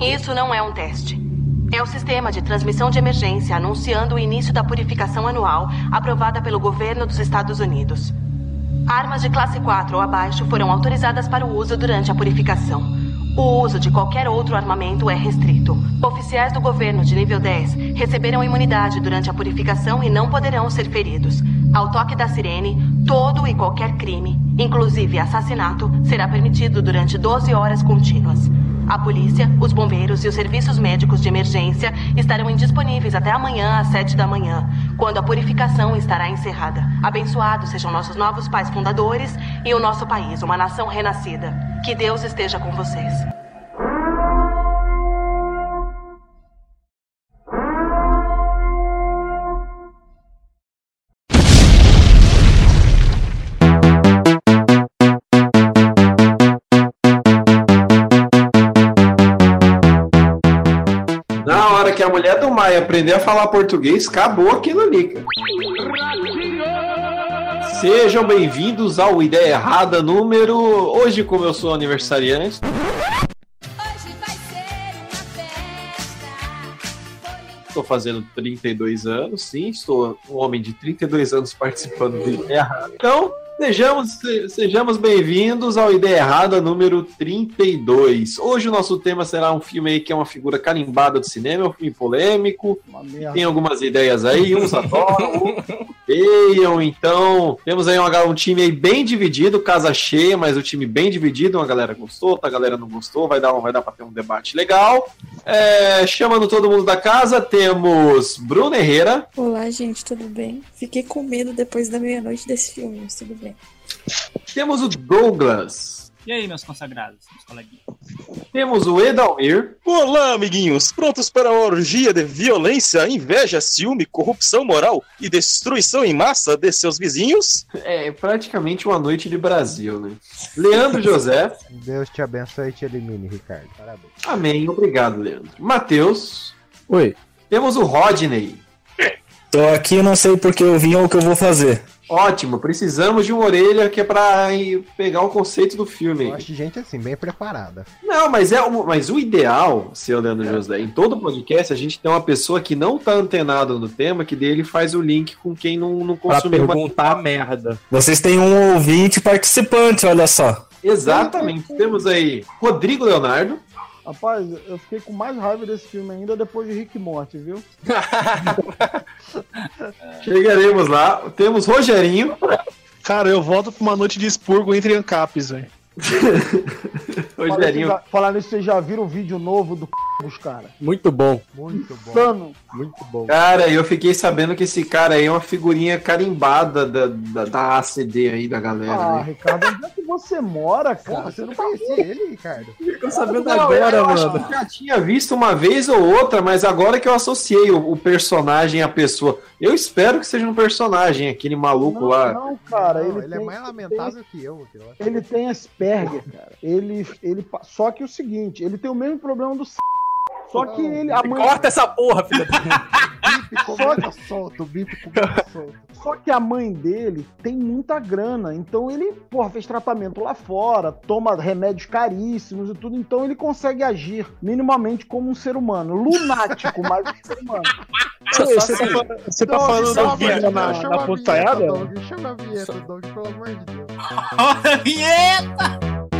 Isso não é um teste. É o sistema de transmissão de emergência anunciando o início da purificação anual aprovada pelo governo dos Estados Unidos. Armas de classe 4 ou abaixo foram autorizadas para o uso durante a purificação. O uso de qualquer outro armamento é restrito. Oficiais do governo de nível 10 receberam imunidade durante a purificação e não poderão ser feridos. Ao toque da sirene, todo e qualquer crime, inclusive assassinato, será permitido durante 12 horas contínuas. A polícia, os bombeiros e os serviços médicos de emergência estarão indisponíveis até amanhã às 7 da manhã, quando a purificação estará encerrada. Abençoados sejam nossos novos pais fundadores e o nosso país, uma nação renascida. Que Deus esteja com vocês. Hora que a mulher do Maia aprender a falar português, acabou aquilo ali. cara. Sejam bem-vindos ao Ideia Errada número. Hoje, como eu sou aniversariante, Hoje vai ser uma festa. estou fazendo 32 anos, sim, estou um homem de 32 anos participando do Ideia Errada. Então, sejamos, se- sejamos bem-vindos ao Ideia Errada número 32. Hoje o nosso tema será um filme aí que é uma figura carimbada do cinema, é um filme polêmico, tem algumas ideias aí, uns adoram, outros odeiam, então temos aí uma, um time aí bem dividido, casa cheia, mas o time bem dividido, uma galera gostou, outra galera não gostou, vai dar, um- vai dar pra ter um debate legal. É, chamando todo mundo da casa, temos Bruno Herrera, Olá, gente, tudo bem? Fiquei com medo depois da meia-noite desse filme, mas tudo bem. temos o Douglas, E aí, meus consagrados, meus coleguinhas? temos o Edalmir, Olá, amiguinhos! Prontos para uma orgia de violência, inveja, ciúme, corrupção moral e destruição em massa de seus vizinhos? é praticamente uma noite de Brasil, né? Leandro José, Deus te abençoe e te elimine, Ricardo. Parabéns. amém, obrigado, Leandro. Matheus, Oi. temos o Rodney. Tô aqui e não sei porque eu vim ou o que eu vou fazer. Ótimo, precisamos de uma orelha que é pra pegar o conceito do filme. Eu acho gente assim, bem preparada. Não, mas é o, mas o ideal, seu Leandro José, em todo podcast a gente tem uma pessoa que não tá antenada no tema, que dele faz o link com quem não, não Pra consumiu. uma- perguntar a merda. Vocês têm um ouvinte participante, olha só. Exatamente. Temos aí Rodrigo Leonardo. Rapaz, eu fiquei com mais raiva desse filme ainda depois de Rick Morty, viu? Chegaremos lá. Temos Rogerinho. Cara, eu volto pra uma noite de expurgo entre ancapes, velho. Rogerinho. Falar nisso, vocês já viram o vídeo novo do dos cara? Muito bom, Muito bom. Insano. muito bom. Cara, eu fiquei sabendo que esse cara aí é uma figurinha carimbada da, da, da ACD aí da galera. Ah, né? Ricardo, onde é que você mora, cara? Porra, você não conhecia ele, Ricardo? Tô sabendo Não, agora, eu acho mano. que já tinha visto uma vez ou outra, mas agora que eu associei o, o personagem à pessoa. Eu espero que seja um personagem, aquele maluco Não, lá. não, cara, Não, ele, ele é tem, mais lamentável que eu. aquilo lá. ele tem Asperger, cara. Ele, ele, só que o seguinte, ele tem o mesmo problema do c... Só que ele, a mãe, Corta essa porra, filha da Bip comendo solto, bip solto. só que a mãe dele tem muita grana, então ele, porra, fez tratamento lá fora, toma remédios caríssimos e tudo, então ele consegue agir minimamente como um ser humano, lunático, mas um ser humano. Você, você tá, fa- você tá falando do a vídeo vinheta, na, na a puntaiada? vinheta, Doug, Chama a vinheta, Doug, pelo amor de Deus. Vinheta!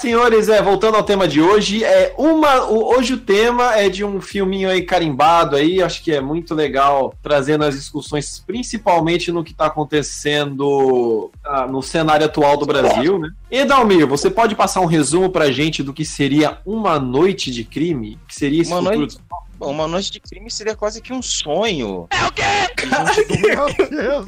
Senhores. É, voltando ao tema de hoje, é uma. o- hoje o tema é de um filminho aí carimbado aí. Acho que é muito legal trazendo as discussões, principalmente no que está acontecendo ah, no cenário atual do Brasil, né? E Dalmir, você pode passar um resumo pra gente do que seria uma noite de crime? Que seria esse Uma futuro noite, bom, uma noite de crime seria quase que um sonho. Meu Deus!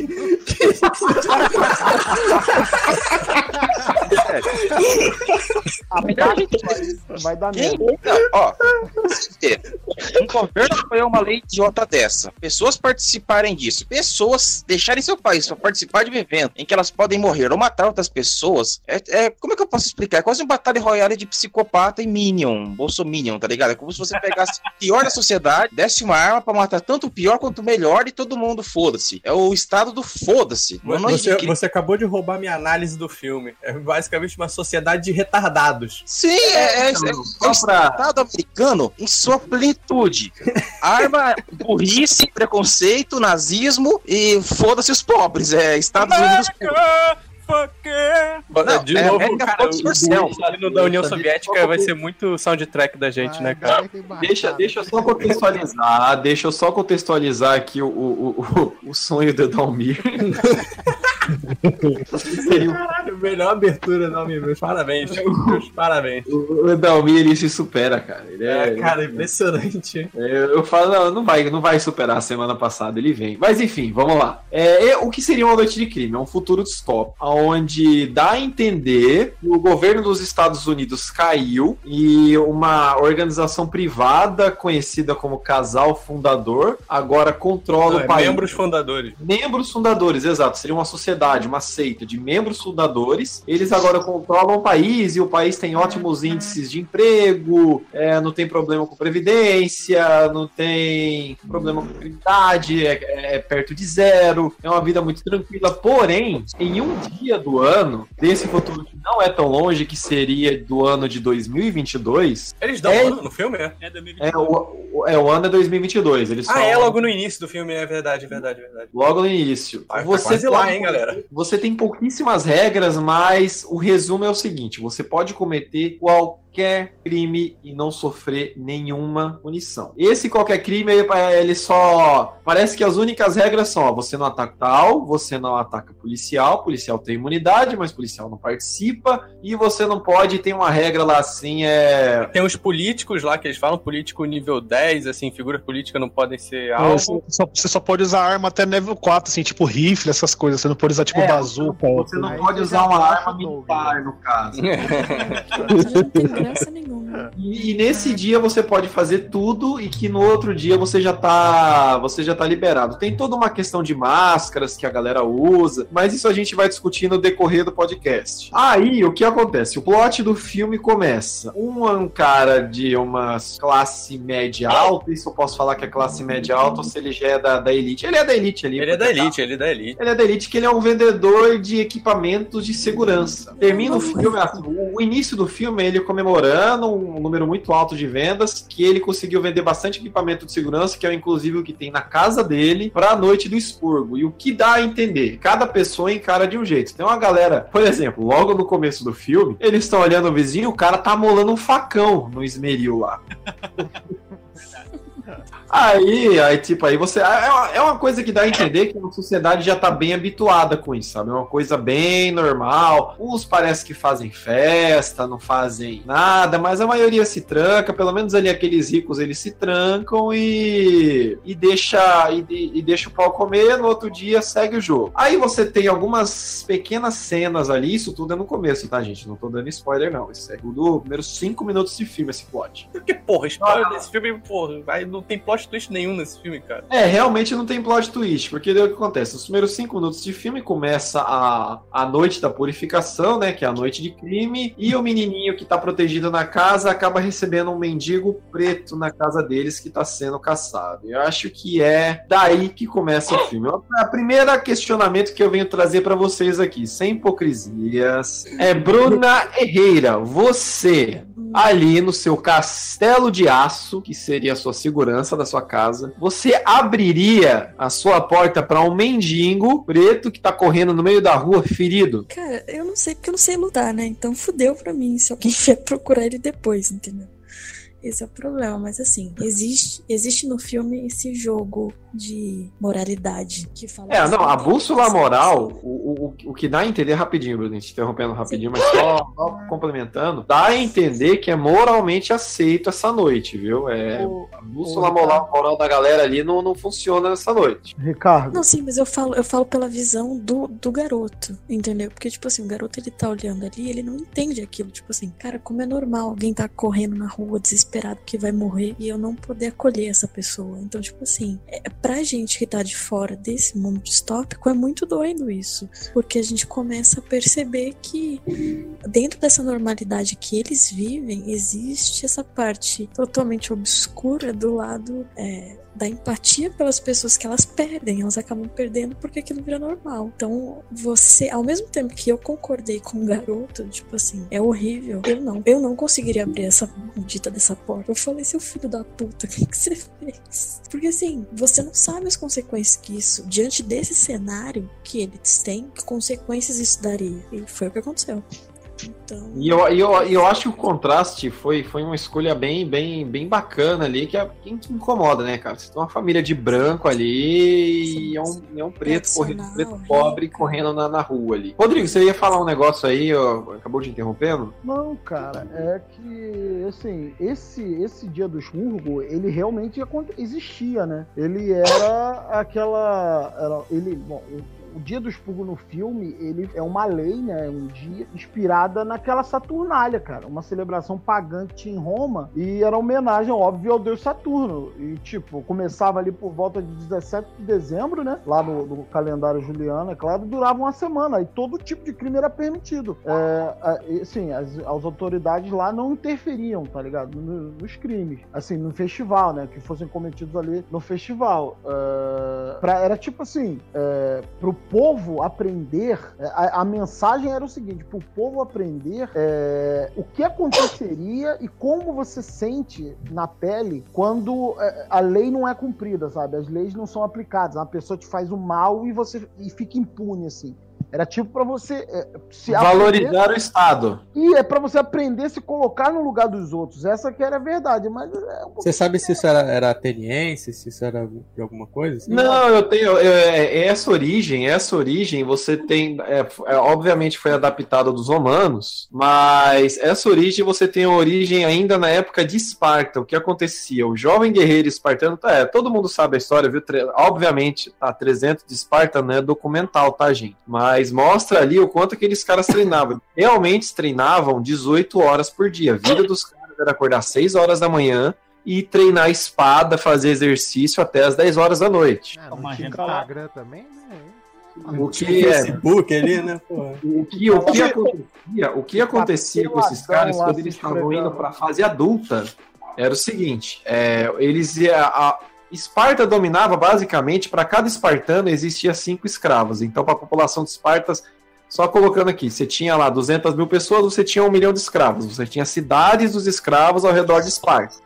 Vai dar merda. ó, um governo apoiou uma lei idiota dessa, pessoas participarem disso, pessoas deixarem seu país para participar de um evento em que elas podem morrer ou matar outras pessoas, é, é- como é que eu posso explicar? É quase um batalha royale de psicopata e minion, bolsominion, tá ligado? É como se você pegasse o pior da sociedade, desse uma arma para matar tanto o pior quanto o melhor e todo mundo foda-se. É o estado do foda-se. Você, você acabou de roubar minha análise do filme. É basicamente uma sociedade de retardados. Sim, é, é, é, é o Estado americano em sua plenitude. Arma, burrice, preconceito, nazismo e foda-se os pobres. É Estados Unidos. Não, de é novo, cara, o hino da União Soviética vai ser muito soundtrack da gente, né, cara? Deixa, deixa eu só contextualizar, deixa eu só contextualizar aqui o, o, o, o sonho do Dalmir. Caralho, melhor abertura, não, meus parabéns. Meus parabéns. O o Dalmir ele se supera, cara. Ele é, É, cara, impressionante. É, eu falo, não, não vai, não vai superar a semana passada, ele vem. Mas enfim, vamos lá. É, é, o que seria uma noite de crime? É um futuro distópico, onde dá a entender que o governo dos Estados Unidos caiu e uma organização privada conhecida como Casal Fundador agora controla Não, o é país. membros fundadores. Membros fundadores, exato. Seria uma sociedade, uma seita de membros fundadores. Eles agora controlam o país e o país tem ótimos índices de emprego, é, não tem problema com previdência, não tem problema com criminalidade, é, é perto de zero. É uma vida muito tranquila. Porém, em um dia do ano, desse futuro que não é tão longe, que seria do ano de 2022. Eles dão é, ano no filme, é? é, o, o- é, o ano é 2022. Eles Ah, só- é logo no início do filme, é verdade, é verdade, é verdade. Logo no início. Vai ficar quase lá, hein, galera? Você tem pouquíssimas regras, mas o resumo é o seguinte: você pode cometer qualquer crime e não sofrer nenhuma punição. Esse qualquer crime, ele, ele só. Parece que as únicas regras são: ó, você não ataca tal, você não ataca policial, policial tem imunidade, mas policial não participa, e você não pode. Tem uma regra lá assim: é. Tem os políticos lá que eles falam, político nível 10, assim, figuras políticas não podem ser alvo. Você só, você só pode usar arma até nível 4, assim, tipo rifle, essas coisas. Você não pode usar, tipo, É, bazuca. Você não pode usar uma arma militar, no caso. Graça nenhuma. E, e nesse dia você pode fazer tudo e que no outro dia você já tá você já tá liberado. Tem toda uma questão de máscaras que a galera usa, mas isso a gente vai discutir no decorrer do podcast. Aí o que acontece? O plot do filme começa. Um cara de uma classe média alta, isso eu posso falar que é classe média alta ou se ele já é da, da elite. Ele é da elite ali. Ele é da elite, ele é da elite. Ele é da Elite, que ele é um vendedor de equipamentos de segurança. Termina o filme, assim, o início do filme é ele comemorando um número muito alto de vendas, que ele conseguiu vender bastante equipamento de segurança, que é inclusive o que tem na casa dele, pra noite do expurgo. E o que dá a entender? Cada pessoa encara de um jeito. Tem uma galera, por exemplo, logo no começo do filme, eles estão olhando o vizinho, o cara tá molando um facão no esmeril lá. Aí, aí, tipo, aí você. É uma, é uma coisa que dá a entender que a sociedade já tá bem habituada com isso, sabe? É uma coisa bem normal. Uns parece que fazem festa, não fazem nada, mas a maioria se tranca, pelo menos ali aqueles ricos eles se trancam e. e deixa, e, e deixa o pau comer, no outro dia segue o jogo. Aí você tem algumas pequenas cenas ali, isso tudo é no começo, tá, gente? Não tô dando spoiler, não. Isso é tudo primeiros cinco minutos de filme, esse plot. Porque, porra, spoiler desse filme, porra, não tem plot twist nenhum nesse filme, cara. É, realmente não tem plot twist, porque daí o que acontece? Nos primeiros cinco minutos de filme começa a, a noite da purificação, né? Que é a noite de crime, e o menininho que tá protegido na casa acaba recebendo um mendigo preto na casa deles que tá sendo caçado. Eu acho que é daí que começa o filme. A primeira questionamento que eu venho trazer pra vocês aqui, sem hipocrisias, é Bruna Herreira, você ali no seu castelo de aço, que seria a sua segurança da sua casa, você abriria a sua porta pra um mendigo preto que tá correndo no meio da rua ferido? Cara, eu não sei porque eu não sei lutar, né? Então fudeu pra mim se alguém vier procurar ele depois, entendeu? Esse é o problema, mas assim, existe, existe no filme esse jogo de moralidade que fala. É, não, a bússola moral, o, o, o que dá a entender rapidinho, Bruno, te interrompendo rapidinho, mas só, só complementando, dá a entender que é moralmente aceito essa noite, viu? É, a bússola moral, moral da galera ali não, não funciona nessa noite. Ricardo. Não, sim, mas eu falo, eu falo pela visão do, do garoto, entendeu? Porque, tipo assim, o garoto ele tá olhando ali, ele não entende aquilo. Tipo assim, cara, como é normal alguém tá correndo na rua desesperado que vai morrer e eu não poder acolher essa pessoa. Então, tipo assim, é, pra gente que tá de fora desse mundo distópico, é muito doido isso. Porque a gente começa a perceber que dentro dessa normalidade que eles vivem, existe essa parte totalmente obscura do lado é, da empatia pelas pessoas que elas perdem, elas acabam perdendo porque aquilo vira normal. Então, você, ao mesmo tempo que eu concordei com o garoto, tipo assim, é horrível, eu não, eu não conseguiria abrir essa maldita dessa porta. Eu falei, seu filho da puta, o que, que você fez? Porque assim, você não sabe as consequências que isso, diante desse cenário que eles têm, que consequências isso daria. E foi o que aconteceu. Então, E eu, eu, eu acho que o contraste foi, foi uma escolha bem, bem, bem bacana ali, que é que incomoda, né, cara? Você tem uma família de branco ali e é um, é um preto correndo, um preto pobre correndo na, na rua ali. Rodrigo, você ia falar um negócio aí, ó, acabou de interrompendo? Não, cara, é que, assim, esse, esse dia do expurgo, ele realmente existia, né? Ele era aquela. Era, ele, bom, o, dia do expurgo no filme, ele é uma lei, né? Um dia inspirada naquela Saturnália, cara. Uma celebração pagã que tinha em Roma e era homenagem, óbvio, ao deus Saturno. E, tipo, começava ali por volta de 17 de dezembro, né? Lá no, no calendário juliano, é claro, durava uma semana. E todo tipo de crime era permitido. É, assim, as, as autoridades lá não interferiam, tá ligado? No- nos crimes. Assim, no festival, né? Que fossem cometidos ali no festival. É, pra- era tipo assim, é, pro povo aprender, é, a, a mensagem era o seguinte, pro povo aprender é, o que aconteceria e como você sente na pele quando é, a lei não é cumprida, sabe? As leis não são aplicadas. Uma pessoa te faz o mal e você e fica impune, assim. Era tipo pra você é, se Valorizar aprender- o Estado. e é pra você aprender a se colocar no lugar dos outros. Essa que era a verdade, mas é um Você sabe se isso era, era ateniense, se isso era de alguma coisa? assim? Não, eu tenho. eu- é- essa origem, essa origem, você tem. é, é, obviamente foi adaptada dos romanos, mas essa origem você tem a origem ainda na época de Esparta. O que acontecia? O jovem guerreiro espartano, tá, é, todo mundo sabe a história, viu? Tre- Obviamente, tá, 300 de Esparta não é documental, tá, gente? Mas mostra ali o quanto aqueles caras treinavam. Realmente treinavam 18 horas por dia. A vida dos caras era acordar 6 horas da manhã e treinar espada, fazer exercício até as 10 horas da noite. Não tinha Instagram também, né? O que é Facebook ali, né? Pô. o que, o que acontecia, o que acontecia com esses caras quando eles estavam indo para a fase adulta era o seguinte: é, eles ia- a Esparta dominava basicamente para cada espartano existia cinco escravos. Então, para a população de Espartas, só colocando aqui, você tinha lá 200 mil pessoas, você tinha um milhão de escravos. Você tinha cidades dos escravos ao redor de Esparta.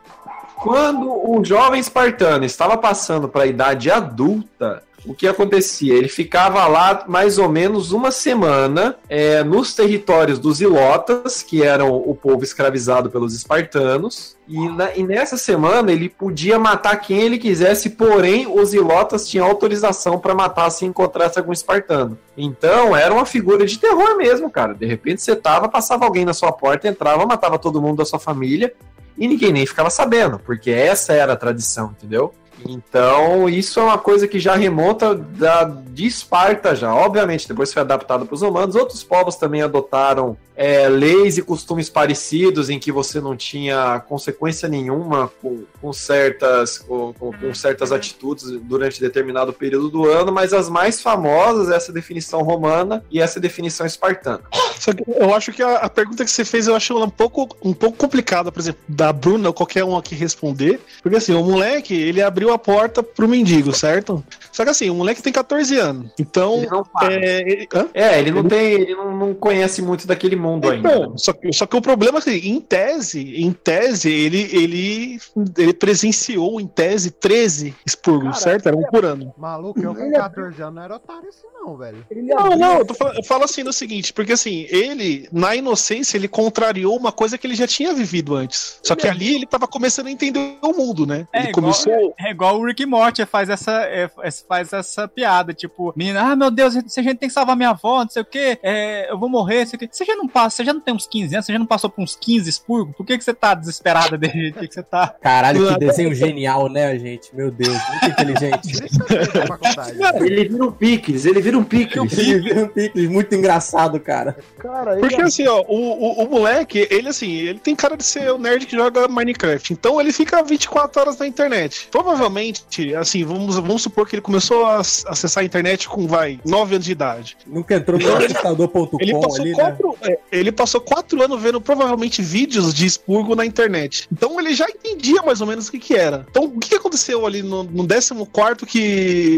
Quando o jovem espartano estava passando para a idade adulta, o que acontecia? Ele ficava lá mais ou menos uma semana é, nos territórios dos ilotas, que eram o povo escravizado pelos espartanos, e, na- e nessa semana ele podia matar quem ele quisesse, porém os ilotas tinham autorização para matar se encontrasse algum espartano. Então era uma figura de terror mesmo, cara. De repente você tava, passava alguém na sua porta, entrava, matava todo mundo da sua família e ninguém nem ficava sabendo, porque essa era a tradição, entendeu? Então, isso é uma coisa que já remonta da, de Esparta já. Obviamente, depois foi adaptado para os romanos. Outros povos também adotaram é, leis e costumes parecidos em que você não tinha consequência nenhuma com, com certas, com, com- com certas atitudes durante determinado período do ano, mas as mais famosas é essa definição romana e essa definição espartana. Só que eu acho que a, a pergunta que você fez, eu acho ela um pouco, um pouco complicada, por exemplo, da Bruna ou qualquer um aqui responder. Porque assim, o moleque, ele abriu a porta pro mendigo, certo? Só que assim, o moleque tem 14 anos. Então. Ele não é, ele, hã? É, ele não tem. Ele não, não conhece muito daquele mundo ainda. né? Então, só, que, só que o problema é que, em tese, em tese, ele, ele, ele presenciou, em tese, 13 expurgos, certo? Era um por ano. Maluco, eu com Ele é- 14 anos não era otário assim, não, velho. Não, não, eu, eu falo assim no seguinte, porque assim, ele, na inocência, ele contrariou uma coisa que ele já tinha vivido antes. Só que ali ele tava começando a entender o mundo, né? É ele igual, começou. é igual o Rick Morty faz essa, é, faz essa piada, tipo, menina, ah, meu Deus, se a gente tem que salvar minha avó, não sei o quê, é, eu vou morrer, não sei o quê. Você já não passa, você já não tem uns 15 anos, você já não passou por uns 15 expurgos? Por que, que você tá desesperada jeito? Por que, que você tá... Caralho, que desenho genial, né, gente? Meu Deus, muito inteligente. Ele vira um picles, ele vira um picles. Ele vira um picles, muito engraçado, cara. Cara, Porque assim, ó, o, o, o moleque, ele assim, ele tem cara de ser o nerd que joga Minecraft. Então ele fica 24 horas na internet. Provavelmente, assim, vamos, vamos supor que ele começou a ac- acessar a internet com, vai, 9 anos de idade. Nunca entrou no computador.com Ele passou, ali, né? quatro, é, ele passou quatro anos vendo provavelmente vídeos de expurgo na internet. Então ele já entendia mais ou menos o que, que era. Então o que, que aconteceu ali no, no 14 que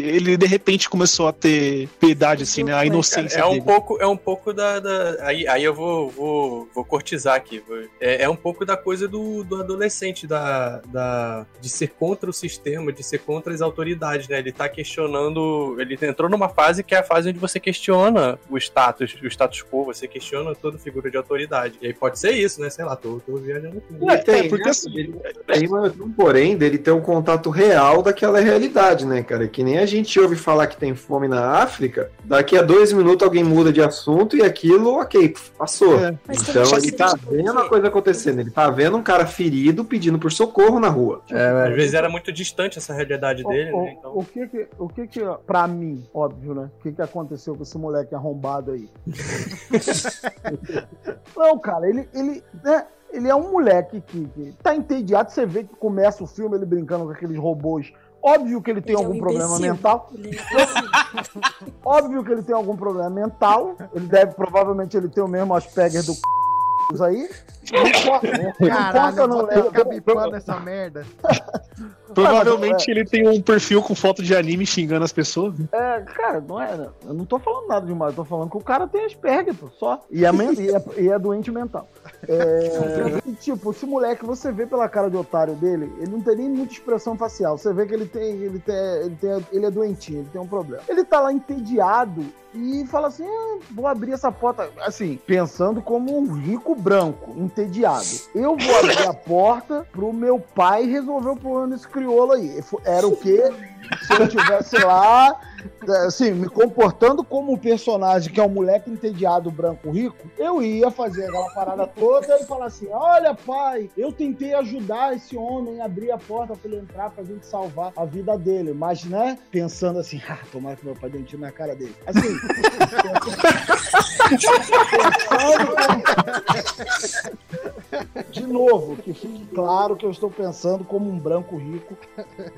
ele de repente começou a ter piedade, assim, né? A inocência um um dele. É um pouco, é um pouco da. da- aí, aí eu vou, vou, vou cortizar aqui. É, é um pouco da coisa do, do adolescente, da, da, de ser contra o sistema, de ser contra as autoridades, né? Ele tá questionando. Ele entrou numa fase que é a fase onde você questiona o status, o status quo, você questiona toda figura de autoridade. E aí pode ser isso, né? Sei lá, tô, tô viajando aqui. Ele tem, né? Ele tem mas porém dele ter um contato real daquela realidade, né, cara? Que nem a gente ouve falar que tem fome na África, daqui a dois minutos alguém muda de assunto e aquilo, ok, passou. É. Então ele tá vendo a coisa acontecendo, ele tá vendo um cara ferido pedindo por socorro na rua. É, às vezes era muito distante essa realidade dele, o, né? Então. o que que, o que que, pra mim, óbvio, né? O que que aconteceu com esse moleque arrombado aí? Não, cara, ele, ele, né? Ele é um moleque que, que tá entediado. Você vê que começa o filme ele brincando com aqueles robôs. Óbvio que ele tem Ele é algum um problema mental. É Óbvio que ele tem algum problema mental. Ele deve, provavelmente, ele tem o mesmo Asperger do c... aí. Não importa, não Caralho, importa, eu não. vou ter que ficar bipando essa merda. Provavelmente ele tem um perfil com foto de anime xingando as pessoas. É, cara, não é. Eu não tô falando nada demais, eu tô falando que o cara tem Asperger, pô, só. E é, e é, e é doente mental. É, tipo, esse moleque, você vê pela cara de otário dele, ele não tem nem muita expressão facial. Você vê que ele tem. Ele, tem, ele, tem, ele é doentinho, ele tem um problema. Ele tá lá entediado e fala assim: "Ah, vou abrir essa porta. Assim, pensando como um rico branco, entediado. Eu vou abrir a porta pro meu pai resolver o problema desse crioulo aí. Era o quê? Se eu tivesse lá, assim, me comportando como um personagem que é um moleque entediado, branco, rico, eu ia fazer aquela parada toda e falar assim: olha, pai, eu tentei ajudar esse homem a abrir a porta pra ele entrar pra gente salvar a vida dele. Mas, né, pensando assim, ah, tomara que meu pai tiro na cara dele. Assim. De novo, que fique claro que eu estou pensando como um branco rico.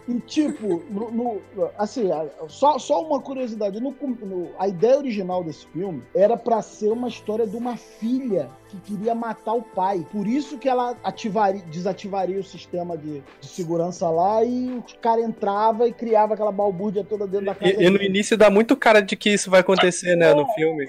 E tipo, no, no- assim, só, só uma curiosidade, no, no- a ideia original desse filme era pra ser uma história de uma filha que queria matar o pai. Por isso que ela ativaria, desativaria o sistema de, de segurança lá e o cara entrava e criava aquela balbúrdia toda dentro da casa. E, e no início dá muito cara de que isso vai acontecer, né, no filme.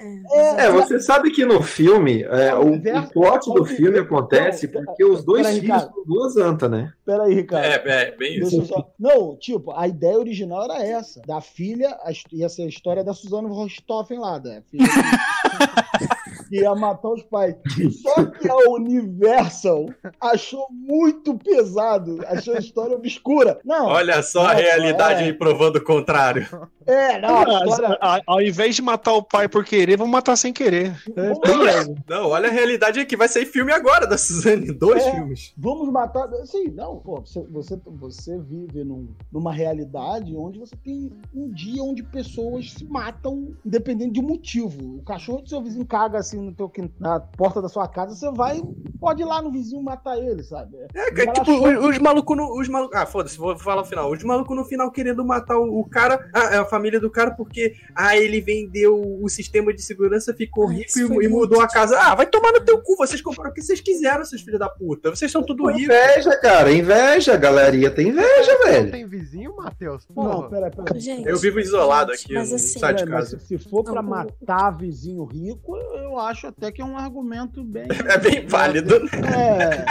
É, você sabe que no filme, é, o, o plot do filme acontece porque os dois Peraí, filhos são duas antas, né? Peraí, Ricardo. É, é, bem Deixa isso. só- Não, tipo, a ideia original era essa. Da filha, a ia ser a história da Suzana Rostoffen lá, da filha que- ia matar os pais. Só que a Universal achou muito pesado, achou a história obscura. Não. Olha só a não, realidade é. provando o contrário. É, não, a Mas, história... a- ao invés de matar o pai por querer, vamos matar sem querer. É, beleza. Não, olha a realidade aqui. Vai sair filme agora da Suzane. Dois É. filmes. Vamos matar. Sim, não, pô, você, você, você vive num- numa realidade onde você tem um dia onde pessoas se matam independente de motivo. O cachorro do seu vizinho caga assim vizinho no teu na porta da sua casa, você vai, pode ir lá no vizinho matar ele, sabe? É, cara, tipo, achou- os, os malucos no. Os malucos. Ah, foda-se, vou falar o final. Os malucos no final querendo matar o, o cara, a, a família do cara, porque ah, ele vendeu o sistema de segurança, ficou Ah, rico e, e mudou a casa. Ah, vai tomar no teu cu, vocês compraram o que vocês quiseram, seus filhos da puta. Vocês são tudo ricos. Inveja, cara, inveja. A galeria tem inveja, Não velho. tem vizinho, Matheus? Não, Porra. peraí, peraí. Gente, Eu vivo isolado gente, aqui, mas assim, saio de casa. se for pra matar vizinho rico, eu acho até que é um argumento bem. É bem válido. É.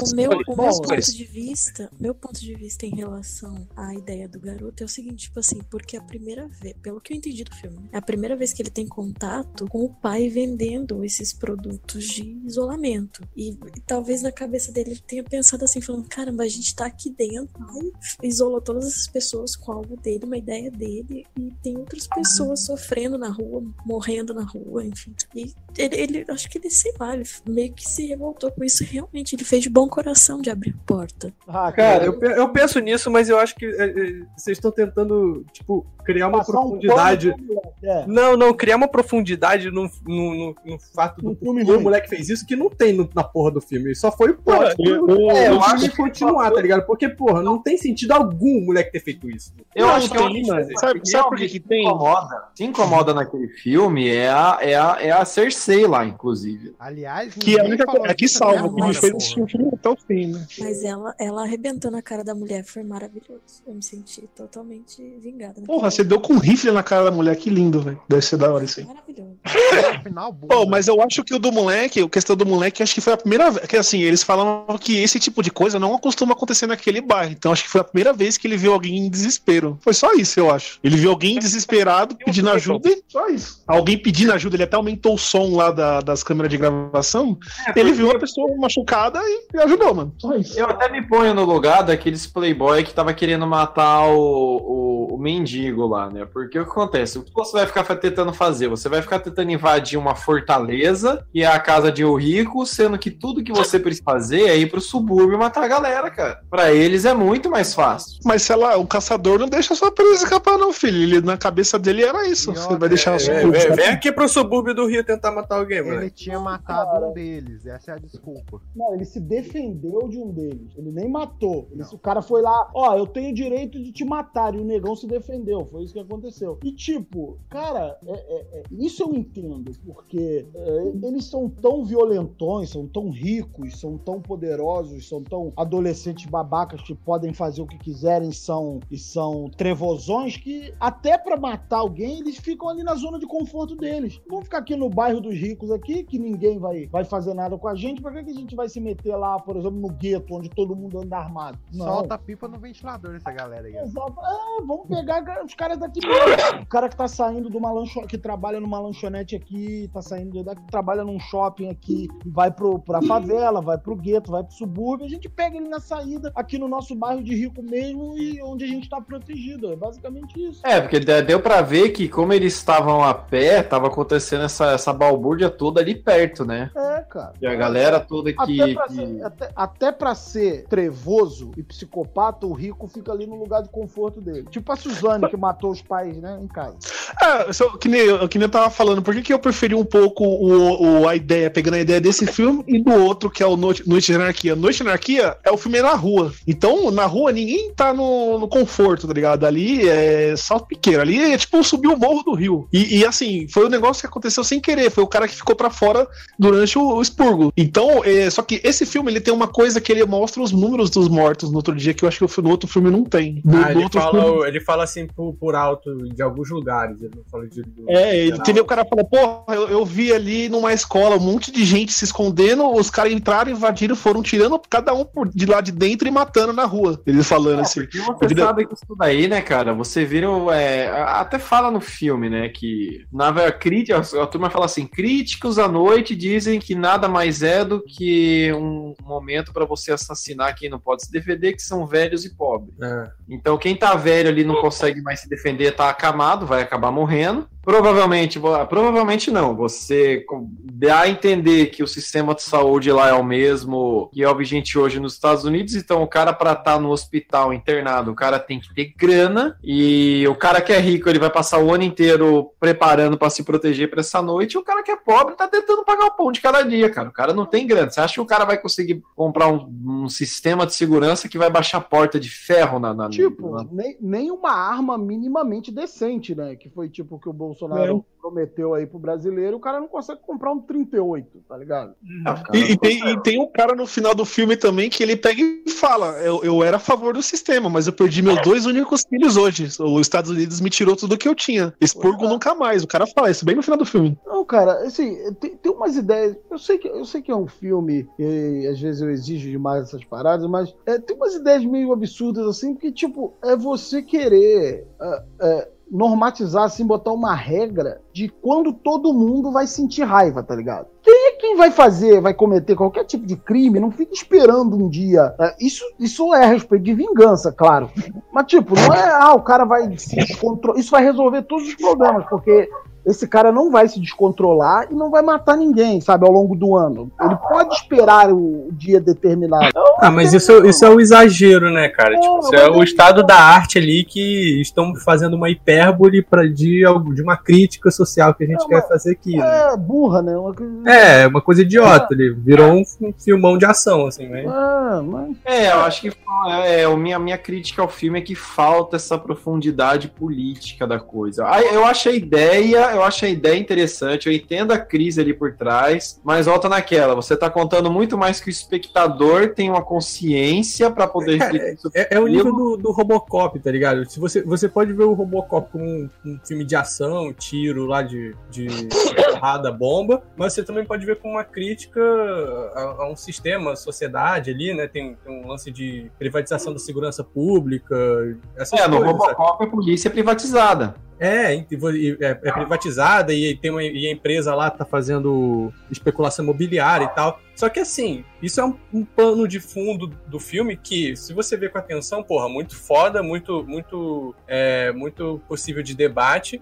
O meu, o meu ponto de vista, meu ponto de vista em relação à ideia do garoto é o seguinte, tipo assim, porque a primeira vez, pelo que eu entendi do filme, é a primeira vez que ele tem contato com o pai vendendo esses produtos de isolamento. E, e talvez na cabeça dele ele tenha pensado assim, falando, caramba, a gente tá aqui dentro, ai, isolou todas essas pessoas com algo dele, uma ideia dele, e tem outras pessoas sofrendo na rua, morrendo na rua, enfim. E ele, ele acho que ele, sei lá, ele meio que se revoltou com isso. Realmente, ele fez de bom coração de abrir a porta. Ah, Cara, eu, eu penso nisso, mas eu acho que é, é, vocês estão tentando, tipo, criar uma passar um profundidade. moleque, é. Não, não, criar uma profundidade no, no, no, no fato do No filme o moleque fez isso que não tem no- na porra do filme. Só foi o plot. eu- eu- é, eu eu acho que continuar, tá ligado? Porque, porra, não tem sentido algum o moleque ter feito isso. Eu Não, acho que é tem, um mano. Sabe, sabe por que que tem? incomoda, se incomoda naquele filme é a, é a, é a Cersei lá, inclusive. Aliás, Que é a única coisa que salva, que me fez assistir o filme até o fim, né? Mas ela, ela arrebentando a cara da mulher foi maravilhoso. Eu me senti totalmente vingada. Porra, você deu com um rifle na cara da mulher, que lindo, velho. Deve ser da hora isso aí. Maravilhoso. No final, bom, Pô, né? mas eu acho que o do moleque, a questão do moleque, acho que foi a primeira vez. Que assim, eles falam que esse tipo de coisa não costuma acontecer naquele bairro. Então acho que foi a primeira vez que ele viu alguém em desespero. Foi só isso, eu acho. Ele viu alguém desesperado pedindo ajuda e só isso. Alguém pedindo ajuda, ele até aumentou o som lá da- das câmeras de gravação. ele viu uma pessoa machucada e, e ajudou, mano. Só isso. Eu até me ponho no lugar daqueles playboy que tava querendo matar o, o, o mendigo lá, né? Porque o que acontece? O que você vai ficar tentando fazer? Você vai ficar tentando invadir uma fortaleza, que é a casa de um rico, sendo que tudo que você precisa fazer é ir pro subúrbio e matar a galera, cara. Pra eles é muito mais fácil. Mas sei lá, o caçador não deixa sua presa escapar, não, filho. Ele, na cabeça dele era isso. E Você vai deixar a sua É, presa vem, escapar. vem aqui pro subúrbio do Rio tentar matar alguém, Ele moleque. tinha matado um deles, essa é a desculpa. Não, ele se defendeu de um deles. Ele nem matou. Ele- o cara foi lá, ó, eu tenho direito de te matar. E o negão se defendeu. Foi isso que aconteceu. E tipo, cara, é- é- é- isso eu entendo. Porque é, eles são tão violentões, são tão ricos, são tão poderosos, são tão adolescentes babacas que podem fazer o que quiserem são, e são trevosões que até pra matar alguém eles ficam ali na zona de conforto deles. Vamos ficar aqui no bairro dos ricos aqui, que ninguém vai, vai fazer nada com a gente. Pra que, que a gente vai se meter lá, por exemplo, no gueto, onde todo mundo anda armado? Não. Solta a pipa no ventilador essa galera aí. Exato. É, vamos pegar os caras daqui mesmo. O cara que tá saindo de uma lanchonete, que trabalha numa lanchonete aqui, tá saindo daqui, trabalha num shopping aqui, vai pro, pra favela, vai pro gueto, vai pro subúrbio. A gente pega ele na saída, aqui no nosso bairro de rico mesmo, e onde a gente tá protegido. É basicamente isso. É, porque de- deu pra ver que como eles estavam a pé, tava acontecendo essa, essa balbúrdia toda ali perto, né? É, cara. E a galera toda que... Até pra, que- ser, até, até pra ser trevoso e psicopata, o rico fica ali no lugar de conforto dele. Tipo a Suzane, que matou os pais, né, em casa. Ah, só, que, nem, eu- que nem eu tava falando, por que, que eu preferi um pouco o, o- a ideia, pegando a ideia desse filme e do outro, que é o Noite, Noite de Anarquia? Noite de Anarquia é o filme na rua. Então, na rua, ninguém tá no, no conforto, tá ligado? Ali é salto piqueiro. Ali é tipo subir o morro do rio. E, e, assim, foi um negócio que aconteceu sem querer. Foi o cara que ficou pra fora durante o, o expurgo. Então, é, só que esse filme, ele tem uma coisa que ele mostra os números dos mortos no outro dia, que eu acho que no outro filme não tem. No, Ah, no ele outro fala, filme- ele fala assim por, por alto de alguns lugares, ele não fala de. do- É, ele, entendeu? O cara falou, porra, eu, eu vi ali numa escola um monte de gente se escondendo, os caras entraram, invadiram, foram tirando cada um por, de lá de dentro e matando na rua. Ele falando assim. E você Vida- sabe que isso daí, né, cara? Você vira. o- é, até fala no filme, né? Que na verdade, crítica, a turma fala assim: críticos à noite dizem que nada mais é do que um momento pra você assassinar quem não pode se defender, que são velhos e pobres. É. Então, quem tá velho ali não consegue mais se defender, tá acamado, vai acabar morrendo. Provavelmente, provavelmente não. Você, dá a entender que o sistema de saúde lá é o mesmo que é o vigente hoje nos Estados Unidos, então o cara para estar no hospital internado, o cara tem que ter grana e o cara que é rico, ele vai passar o ano inteiro preparando para se proteger para essa noite, e o cara que é pobre tá tentando pagar o pão de cada dia, cara. O cara não tem grana. Você acha que o cara vai conseguir comprar um, um sistema de segurança que vai baixar a porta de ferro na, na Tipo, na- nem, nem uma arma minimamente decente, né? Que foi tipo o que o Bolsonaro prometeu aí pro brasileiro, o cara não consegue comprar um 38, tá ligado? E, e tem, e tem um cara no final do filme também que ele pega e fala: eu, eu era a favor do sistema, mas eu perdi meus dois únicos filhos hoje. Os Estados Unidos me tirou tudo que eu tinha. Expurgo nunca mais. O cara fala isso bem no final do filme. Não, cara, assim, tem, tem umas ideias. Eu sei, que, eu sei que é um filme e às vezes eu exijo demais essas paradas, mas é, tem umas ideias meio absurdas, assim, porque, tipo, é você querer é, é, normatizar, assim, botar uma regra de quando todo mundo vai sentir raiva, tá ligado? Quem é quem vai fazer, vai cometer qualquer tipo de crime, não fica esperando um dia. É, Isso, isso é a respeito de vingança, claro. Mas, tipo, não é, ah, o cara vai se descontrolar. Isso vai resolver todos os problemas, porque esse cara não vai se descontrolar e não vai matar ninguém, sabe, ao longo do ano. Ele pode esperar o, dia determinado. Ah, mas isso, isso é o exagero, né, cara? Tipo, isso é o estado da arte ali que estão fazendo uma hipérbole pra, de, de uma crítica social que a gente quer fazer aqui. Né? É burra, né? Uma É, uma coisa idiota. Ele virou um, filmão de ação, assim, né? Ah, mas... É, eu acho que é, é, a minha, minha crítica ao filme é que falta essa profundidade política da coisa. Ah, Eu acho a ideia, eu acho a ideia interessante, eu entendo a crise ali por trás, mas volta naquela, você tá contando muito mais que o espectador tem uma consciência pra poder sobre É, é o nível do, do Robocop, tá ligado? Se você, você pode ver o Robocop como um, um filme de ação, tiro lá de, de porrada, bomba, mas você também pode ver como uma crítica a, a um sistema, a sociedade ali, né? Tem, tem um lance de privatização da segurança pública, essas É, no coisas, sabe? Robocop a polícia é privatizada. É, é, é privatizada e tem uma, e a empresa lá tá fazendo especulação imobiliária e tal. Só que assim, isso é um, um pano de fundo do filme que, se você ver com atenção, porra, muito foda, muito, muito, é, muito possível de debate.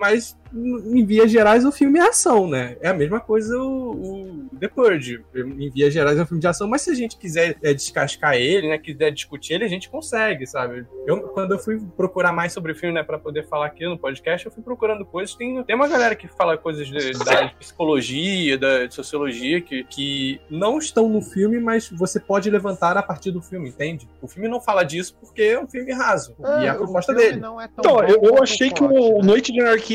Mas, em vias gerais, o filme é ação, né? É a mesma coisa o, o The Purge. Em vias gerais é um filme de ação, mas se a gente quiser é, descascar ele, né? Quiser discutir ele, a gente consegue, sabe? Eu, quando eu fui procurar mais sobre o filme, né, pra poder falar aqui no podcast, eu fui procurando coisas. Tem, tem uma galera que fala coisas de- da psicologia, da de sociologia, que, que não estão no filme, mas você pode levantar a partir do filme, entende? O filme não fala disso porque é um filme raso. e é a proposta dele. Então, eu, eu achei que o Noite de Anarquia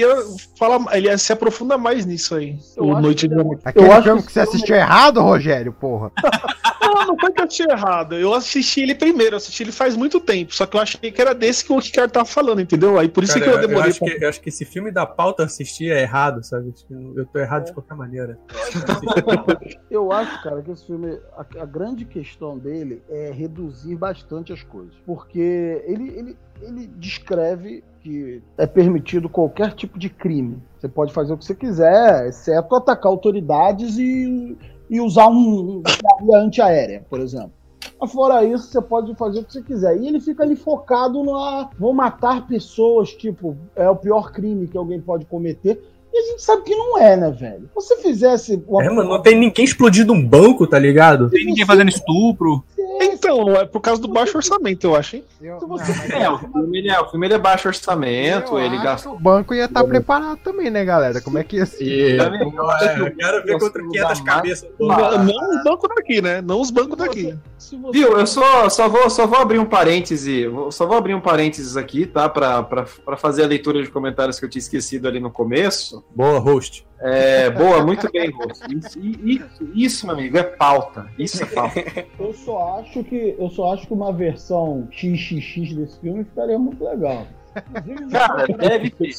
fala, ele se aprofunda mais nisso aí. o Noite de Anarquia. Aquele filme que você assistiu errado, Rogério, porra. Não, não foi que eu assisti errado. Eu assisti ele primeiro, eu assisti ele faz muito tempo. Só que eu achei que era desse que o Ricardo tava falando, entendeu? Aí por isso Cara, que eu eu, demorei acho que, eu acho que esse filme da pauta assistir é errado, sabe? Eu tô errado de qualquer maneira. Eu acho, cara, que esse filme, a, a grande questão dele é reduzir bastante as coisas. Porque ele, ele, ele descreve que é permitido qualquer tipo de crime. Você pode fazer o que você quiser, exceto atacar autoridades e, e usar um, uma antiaérea, por exemplo. Mas fora isso, você pode fazer o que você quiser. E ele fica ali focado na. Vou matar pessoas, tipo, é o pior crime que alguém pode cometer. E a gente sabe que não é, né, velho? Se você fizesse. Uma... É, mano, não tem ninguém explodindo um banco, tá ligado? Tem ninguém fazendo estupro. Então, é por causa do baixo orçamento, eu acho, hein? É, o filme, ele é, o filme ele é baixo orçamento, ele gasta. O banco ia estar preparado também, né, galera? Como é que ia ser? É, eu quero ver contra 500 cabeças. Não, não os bancos daqui, né? Não os bancos daqui. Viu, eu só, só, vou, só vou abrir um parêntese, só vou abrir um parênteses aqui, tá? Pra, pra, pra fazer a leitura de comentários que eu tinha esquecido ali no começo. Boa, host. É, boa, muito bem. Isso, isso, isso, meu amigo, é pauta. Isso é pauta. Eu só acho que eu só acho que uma versão XXX desse filme ficaria muito legal. Cara, deve ter.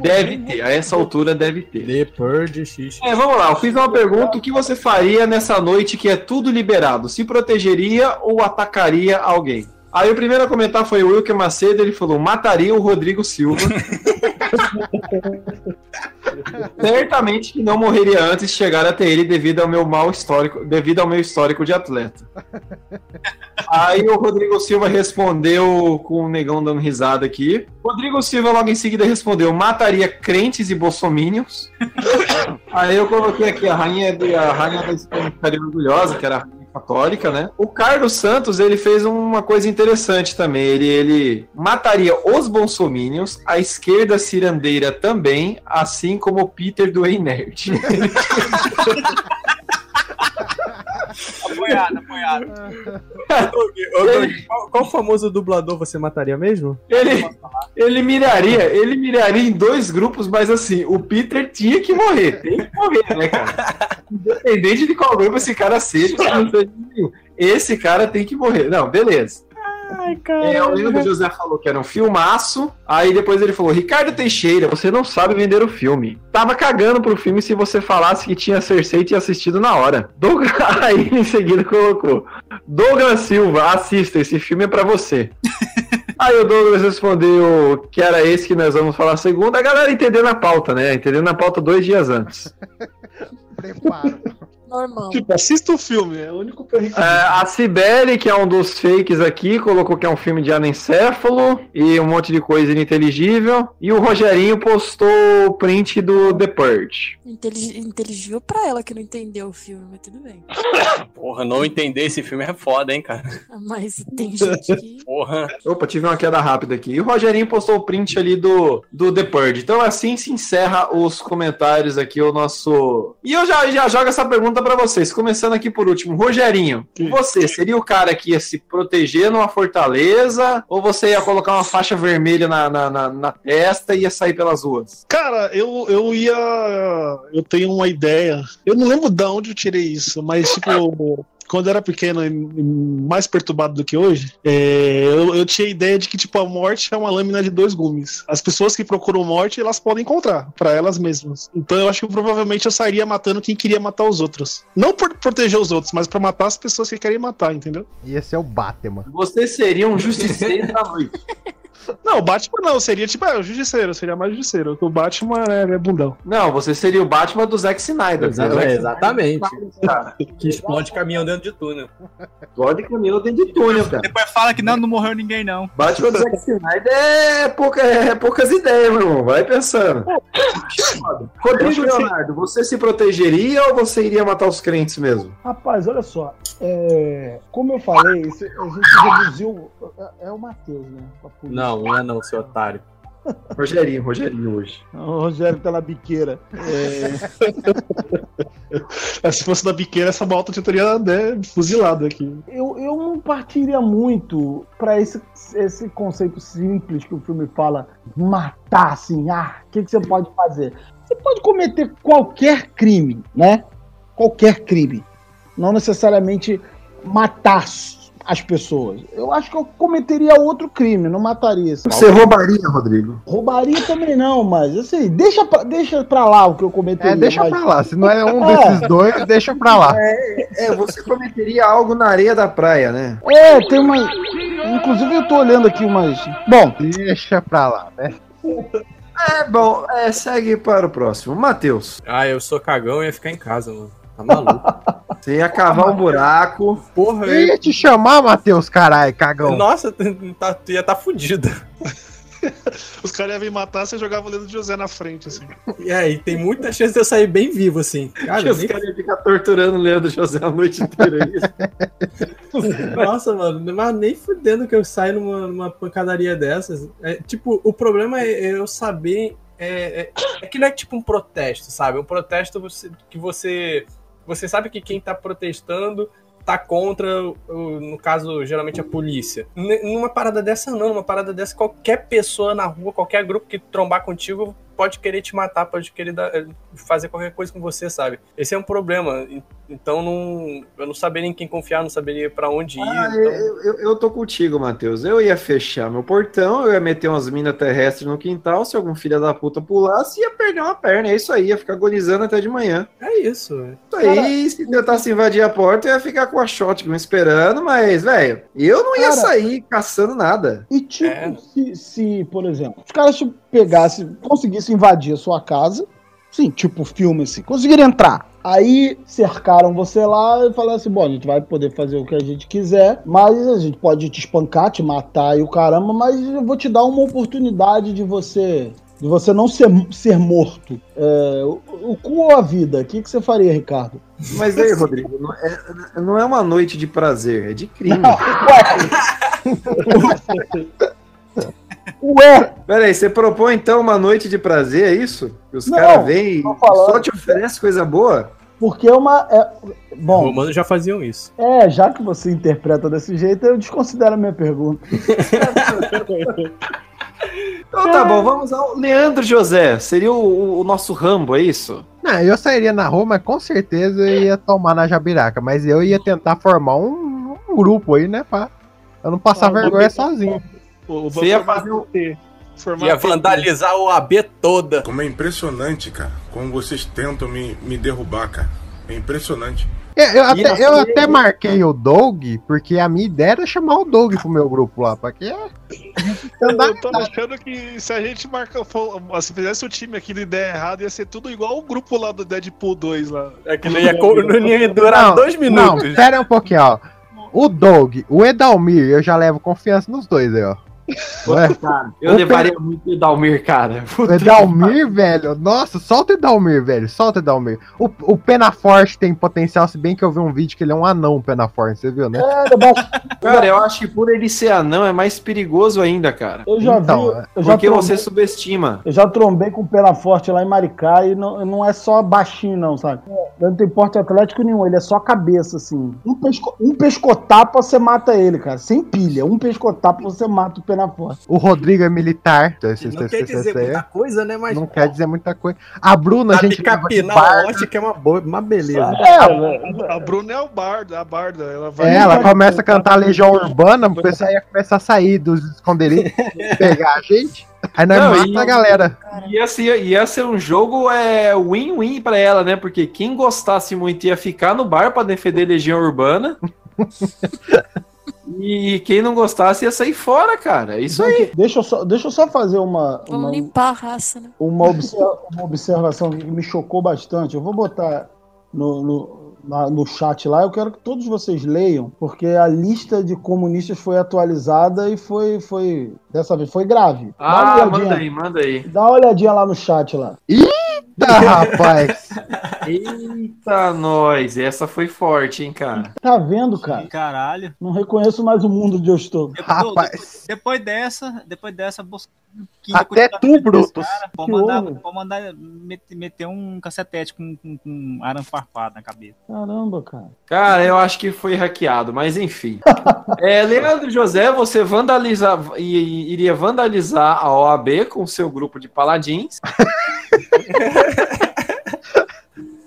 Deve ter, a essa altura deve ter. The Purge X. É, vamos lá, eu fiz uma pergunta: o que você faria nessa noite que é tudo liberado? Se protegeria ou atacaria alguém? Aí o primeiro a comentar foi o Wilker Macedo, ele falou: mataria o Rodrigo Silva. Certamente que não morreria antes de chegar até ele devido ao meu mau histórico, devido ao meu histórico de atleta. Aí o Rodrigo Silva respondeu com o negão dando risada aqui. Rodrigo Silva logo em seguida respondeu: mataria crentes e bolsominions. Aí eu coloquei aqui a rainha, de- a rainha da Espanha ficaria orgulhosa, que era a católica, né? O Carlos Santos, ele fez uma coisa interessante também. Ele, ele mataria os bolsominions, a esquerda cirandeira também, assim como o Peter do Ei Nerd. Apoiado, apoiado. Qual, qual famoso dublador você mataria mesmo? Ele, ele miraria, ele miraria em dois grupos, mas assim, o Peter tinha que morrer. Tem que morrer, né, cara? Independente de qual grupo esse cara seja, não seja nenhum. esse cara tem que morrer. Não, beleza. Ai, É, eu lembro que o José falou que era um filmaço. Aí depois ele falou: Ricardo Teixeira, você não sabe vender o filme. Tava cagando pro filme se você falasse que tinha Cersei e tinha assistido na hora. Douglas, aí em seguida colocou: Douglas Silva, assista, esse filme é pra você. Aí o Douglas respondeu que era esse que nós vamos falar segunda. A galera entendeu na pauta, né? Entendeu na pauta dois dias antes. Preparo. Normal. Tipo, assista o filme, é o único que eu É, a Cibele, que é um dos fakes aqui, colocou que é um filme de anencéfalo e um monte de coisa ininteligível. E o Rogerinho postou o print do The Purge. Intelig- Inteligível pra ela que não entendeu o filme, mas tudo bem. Porra, não entender esse filme é foda, hein, cara. Mas tem gente que. Porra. Opa, tive uma queda rápida aqui. E o Rogerinho postou o print ali do, do The Purge. Então assim se encerra os comentários aqui, o nosso... E eu já, já jogo essa pergunta pra vocês, começando aqui por último. Rogerinho, você seria o cara que ia se proteger numa fortaleza ou você ia colocar uma faixa vermelha na, na, na, na testa e ia sair pelas ruas? Cara, eu, eu ia. Eu tenho uma ideia. Eu não lembro de onde eu tirei isso, mas, tipo. Quando eu era pequeno e mais perturbado do que hoje, é, eu, eu tinha a ideia de que, tipo, a morte é uma lâmina de dois gumes. As pessoas que procuram morte, elas podem encontrar, pra elas mesmas. Então eu acho que provavelmente eu sairia matando quem queria matar os outros. Não por proteger os outros, mas pra matar as pessoas que querem matar, entendeu? E esse é o Batman. Você seria um justiceiro da noite. Não, o Batman não, seria tipo, é, o Justiceiro, seria mais Justiceiro. porque O Batman é, é bundão. Não, você seria o Batman do Zack Snyder. Exato- né? é, exatamente. Cara, Que explode caminhão dentro de túnel. Pode caminhão dentro de túnel, cara. Depois fala que não, não morreu ninguém, não. Batman do Zack Snyder é, pouca, é poucas ideias, meu irmão. Vai pensando. Rodrigo Leonardo, você se protegeria ou você iria matar os crentes mesmo? Rapaz, olha só. é, como eu falei, a gente reduziu. É, é o Matheus, né? com a. Não, não é não, seu otário. Rogerinho, Rogerinho hoje. O Rogério tá na biqueira. É, Se fosse da biqueira, essa malta já teria né, fuzilado aqui. Eu, eu não partiria muito pra esse, esse conceito simples que o filme fala, matar, assim, ah, o que, que você pode fazer? Você pode cometer qualquer crime, né? Qualquer crime. Não necessariamente matar as pessoas. Eu acho que eu cometeria outro crime, não mataria. assim. Você roubaria, Rodrigo? Roubaria também não, mas assim, deixa pra, deixa pra lá o que eu cometeria. É, deixa mas- pra lá. Se não é um É. desses dois, deixa pra lá. É, você cometeria algo na areia da praia, né? É, tem uma. Inclusive eu tô olhando aqui umas. Bom, Deixa pra lá, né? É bom, é, segue para o próximo. Matheus, Ah, eu sou cagão e ia ficar em casa, mano. Tá maluco. você ia cavar um buraco. Porra, Eu ia te chamar, Matheus, caralho, cagão. Nossa, tá, tu ia estar tá fudido. Os caras iam vir matar, você jogava o Leandro José na frente, assim. E aí, tem muita chance de eu sair bem vivo, assim. Cara, os nem- caras iam ficar torturando o Leandro José a noite inteira. é isso? Nossa, mano, mas nem fudendo que eu saio numa, numa pancadaria dessas. É, tipo, o problema é eu saber. É, é, é que não é tipo um protesto, sabe? Um protesto você- que você. Você sabe que quem tá protestando tá contra, no caso, geralmente a polícia. Numa parada dessa, não. Numa parada dessa, qualquer pessoa na rua, qualquer grupo que trombar contigo pode querer te matar, pode querer dar- fazer qualquer coisa com você, sabe? Esse é um problema. Então, não, eu não saberia em quem confiar, não saberia pra onde ir. Ah, então- eu, eu, eu tô contigo, Matheus. Eu ia fechar meu portão, eu ia meter umas minas terrestres no quintal. Se algum filho da puta pulasse, ia perder uma perna. É isso aí, ia ficar agonizando até de manhã. É isso. Isso aí, se tentasse invadir a porta, eu ia ficar com a shotgun esperando, mas, velho, eu não ia Cara, sair caçando nada. E tipo, É. se, se, por exemplo, os caras te pegassem, conseguissem invadir a sua casa, sim, tipo filme assim, conseguiram entrar. Aí cercaram você lá e falaram assim: bom, a gente vai poder fazer o que a gente quiser, mas a gente pode te espancar, te matar e o caramba, mas eu vou te dar uma oportunidade de você. De você não ser, ser morto. É, o, o cu ou a vida? O que, que você faria, Ricardo? Mas aí, Rodrigo, não é, não é uma noite de prazer, é de crime. Ué! Peraí, você propõe então uma noite de prazer, é isso? Os caras vêm e só te oferecem coisa boa? Porque é uma. É, bom, Romanos já faziam isso. é, já que você interpreta desse jeito, eu desconsidero a minha pergunta. Então tá bom, vamos ao Leandro José. Seria o, o nosso Rambo, é isso? Não, eu sairia na rua, mas com certeza eu ia tomar na jabiraca. Mas eu ia tentar formar um, um grupo aí, né? Pra eu não passar Ah, vergonha vou- sozinho. Você ia fazer um... Formar Ia vandalizar o AB toda. Como é impressionante, cara. Como vocês tentam me, me derrubar, cara. É impressionante. Eu, eu até, você- eu até marquei o Doug, porque a minha ideia era chamar o Doug pro meu grupo lá. Pra quê? Eu tô achando que se a gente marca, se fizesse o time aqui de ideia errada, ia ser tudo igual o grupo lá do Deadpool 2 lá. É que não ia, não ia durar dois minutos. Não, pera um pouquinho, ó. O Doug, o Edalmir, eu já levo confiança nos dois aí, ó. Ué, Eu o levaria muito o Dalmir, cara. O Edalmir, velho. Nossa, solta o Edalmir, velho. Solta o Edalmir. O, o Penaforte tem potencial, se bem que eu vi um vídeo que ele é um anão, o Penaforte, você viu, né? Cara, eu acho que por ele ser anão é mais perigoso ainda, cara. Eu já Então, vi. Eu já Porque trombei, você subestima. eu já trombei com o pena forte lá em Maricá e não, não é só baixinho, não, sabe? Ele não tem porte atlético nenhum, ele é só cabeça, assim. Um, pesco, um pescotapa você mata ele, cara. Sem pilha. Um pescotapa você mata o forte. O Rodrigo é militar. Não quer dizer muita coisa, né? Mas Não quer dizer muita coisa. A Bruna, a gente leva de capinar barco. o Lost que é uma, boa, uma beleza. A, a Bruna é o bardo, a barda. Ela vai. É, ela começa a cantar Legião Urbana, o pessoal ia começar a sair dos esconderijos, pegar a gente. Aí nós Não, mata e- a galera. Ia ser, ia ser um jogo é, win-win pra ela, né? Porque quem gostasse muito ia ficar no bar pra defender Legião Urbana. e quem não gostasse ia sair fora, cara. É isso aí. Deixa eu só, deixa eu só fazer uma, Vamos uma, limpar a raça, né? uma, obser- uma observação que me chocou bastante. Eu vou botar no, no, na- no chat lá. Eu quero que todos vocês leiam, porque a lista de comunistas foi atualizada e foi, foi dessa vez foi grave. Ah, manda aí, manda aí. Dá uma olhadinha lá no chat lá. Eita, rapaz! Eita, nós. Essa foi forte, hein, cara. Tá vendo, cara? Caralho. Não reconheço mais o mundo onde eu estou. Eu- Rapaz. Depois dessa, depois dessa, Até tu, Brutus. Pode Que mandar, pode mandar meter, meter um cacetete com, com, com arame farpado na cabeça. Caramba, cara. Cara, eu acho que foi hackeado, mas enfim. É, Leandro José, você vandaliza, i- i- iria vandalizar a OAB com seu grupo de paladins.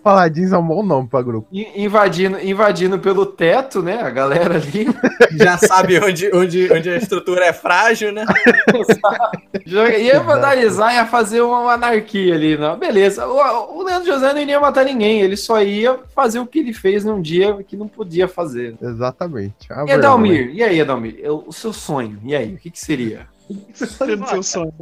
Paladins é um bom nome pra grupo. Invadindo, invadindo pelo teto, né? A galera ali. Já sabe onde, onde, onde a estrutura é frágil, né? Ia vandalizar, ia fazer uma anarquia ali. Não. Beleza. O, o Leandro José não iria matar ninguém, ele só ia fazer o que ele fez num dia que não podia fazer. Exatamente. A E. Edalmir? E aí, Edalmir? Eu- O seu sonho? E aí? O que, que seria? Você faria no seu sonho.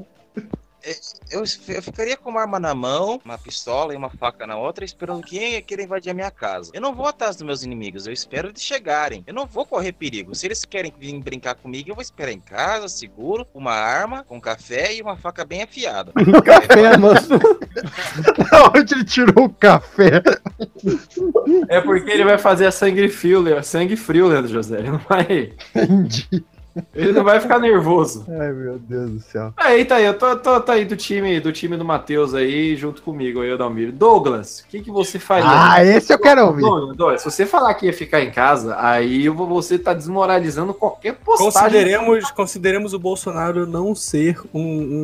Eu, eu ficaria com uma arma na mão, uma pistola e uma faca na outra, esperando quem ia querer invadir a minha casa. Eu não vou atrás dos meus inimigos, eu espero eles chegarem. Eu não vou correr perigo. Se eles querem vir brincar comigo, eu vou esperar em casa, seguro, uma arma, com café e uma faca bem afiada. Café, mano. Da onde ele tirou o café? É porque ele vai fazer a sangue frio, sangue frio, Leandro José. Ele não vai, Entendi. Ele não vai ficar nervoso. Ai, meu Deus do céu. Aí, tá aí, eu tô, tô- tá aí do time do time do Matheus aí, junto comigo, aí, Edalmir. Douglas, o que, que você faria? Ah, esse eu quero ouvir. Douglas, Douglas, se você falar que ia ficar em casa, aí você tá desmoralizando qualquer postagem. Consideremos, consideremos o Bolsonaro não ser um,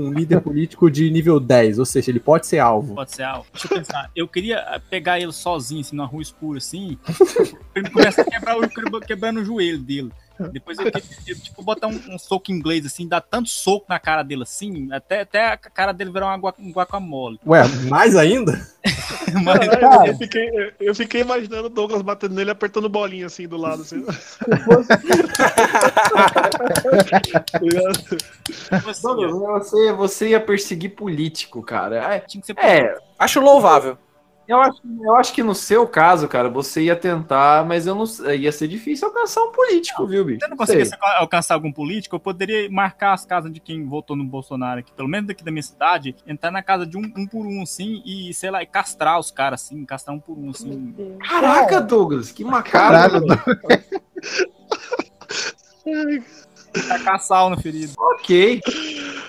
um líder político de nível 10, ou seja, ele pode ser alvo. Pode ser algo. Deixa eu pensar. Eu queria ah, pegar ele sozinho, assim, numa rua escura, assim. pra ele começar a quebrar o, quebra- quebrando o joelho dele. Depois eu queria, tipo, botar um, um soco inglês, assim, dar tanto soco na cara dele, assim, até, até a cara dele virar uma um guacamole. Ué, Mais ainda? Caralho, eu, fiquei, eu fiquei imaginando o Douglas batendo nele apertando bolinha assim do lado. Assim. Tipo Douglas, você, você ia perseguir político, cara. É, tinha que ser É, Acho louvável. Eu acho, eu acho que no seu caso, cara, você ia tentar, mas eu não ia ser difícil alcançar um político, viu, bicho? Se eu não Não sei. conseguisse alcançar algum político, eu poderia marcar as casas de quem votou no Bolsonaro aqui, pelo menos daqui da minha cidade, entrar na casa de um, um por um, assim, e, sei lá, e castrar os caras, assim, castrar um por um, assim. Caraca, Douglas, que macabro. Tacar sal no ferido. Ok.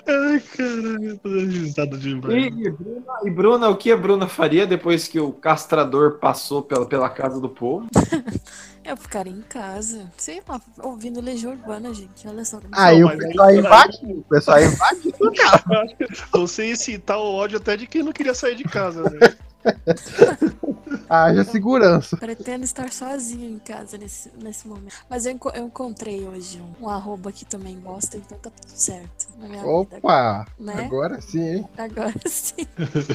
Ai, caralho, eu tô risada demais. E, e, Bruna, e Bruna, o que a Bruna faria depois que o castrador passou pela, pela casa do povo? Eu ficaria em casa, sei lá, ouvindo Legião Urbana, gente. Olha só. Aí o mas aí- pessoal invadiu, o pessoal invadiu, acho que Você ia citar o ódio até de quem não queria sair de casa, né? Haja segurança. Pretendo estar sozinho em casa nesse, nesse momento. Mas eu, eu encontrei hoje um, um arroba que também gosta, então tá tudo certo na minha vida. Opa, Né? agora sim, hein? Agora sim.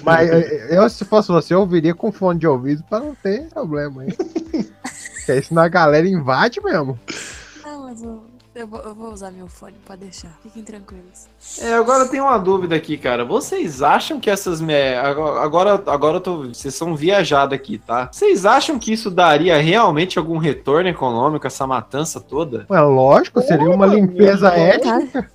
Mas eh, eu, se fosse você, eu ouviria com fone de ouvido pra não ter problema, hein? Porque aí senão a galera invade mesmo. Não, mas eu, eu, vou, eu vou usar meu fone, pode deixar. Fiquem tranquilos. É, agora eu tenho uma dúvida aqui, cara. Vocês acham que essas. me- Agora, agora, eu tô. Vocês são viajados aqui, tá? Vocês acham que isso daria realmente algum retorno econômico, essa matança toda? Ué, lógico, seria uma limpeza étnica.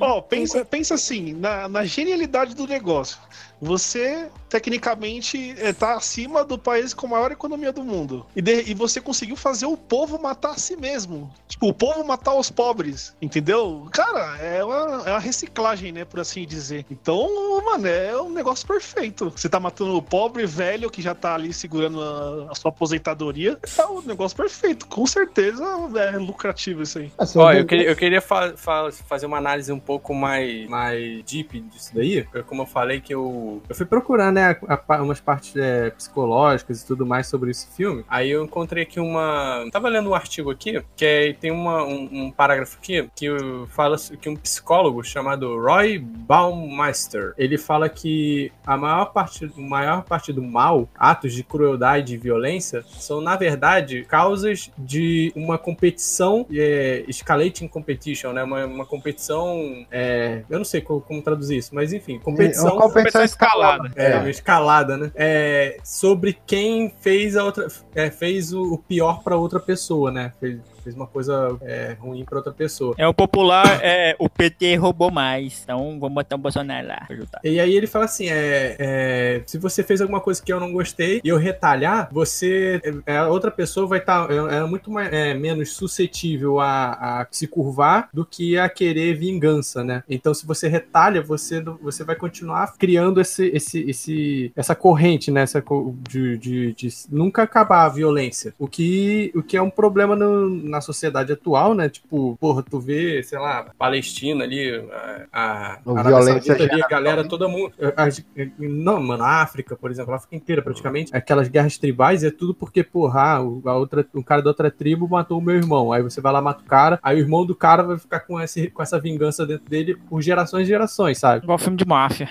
Ó, pensa, pensa assim, na, na genialidade do negócio. Você, tecnicamente, é, tá acima do país com a maior economia do mundo. E, de- e você conseguiu fazer o povo matar a si mesmo. Tipo, o povo matar os pobres. Entendeu? Cara, é uma, é uma reciclagem, né? Por assim dizer. Então, mano, é um negócio perfeito. Você tá matando o pobre velho que já tá ali segurando a, a sua aposentadoria. É um negócio perfeito. Com certeza é lucrativo isso aí. Ó, eu queria, eu queria fa- fa- fazer uma análise um pouco mais, mais deep disso daí. porque Como eu falei que eu, eu fui procurar, né, a- a- umas partes é, psicológicas e tudo mais sobre esse filme. Aí eu encontrei aqui uma... Tava lendo um artigo aqui, que é- tem uma, um, um parágrafo aqui, que fala que um psicólogo chamado Roy Baumeister, ele fala que a maior parte, a maior parte do mal, atos de crueldade e violência, são, na verdade, causas de uma competição, é, escalating competition, né? Uma, uma competição, é, eu não sei co- como, traduzir isso, mas enfim, competição... É uma competição escalada. É, uma escalada, né? É, sobre quem fez a outra, é, fez o, pior pra outra pessoa, né? Fez, fez uma coisa é, ruim pra outra pessoa. É o popular, é, o PT roubou mais, então vamos botar o Bolsonaro lá pra ajudar. E aí ele fala assim: é, é, se você fez alguma coisa que eu não gostei e eu retalhar, você. é, A outra pessoa vai estar é, é muito mais, é, menos suscetível a, a se curvar do que a querer vingança, né? Então, se você retalha, você, você vai continuar criando esse, esse, esse, essa corrente, né? Essa, de, de, de nunca acabar a violência. O que, o que é um problema no- na sociedade atual, né? Tipo, porra, tu vê, sei lá, Palestina ali, a, a Arábia violência Saudita ali, a galera toda mundo. as- não, mano, a África, por exemplo, a África inteira praticamente, aquelas guerras tribais é tudo porque, porra, ah, o, a outra, o cara da outra tribo matou o meu irmão. Aí você vai lá, mata o cara, aí o irmão do cara vai ficar com, esse, com essa vingança dentro dele por gerações e gerações, sabe? Igual filme de máfia.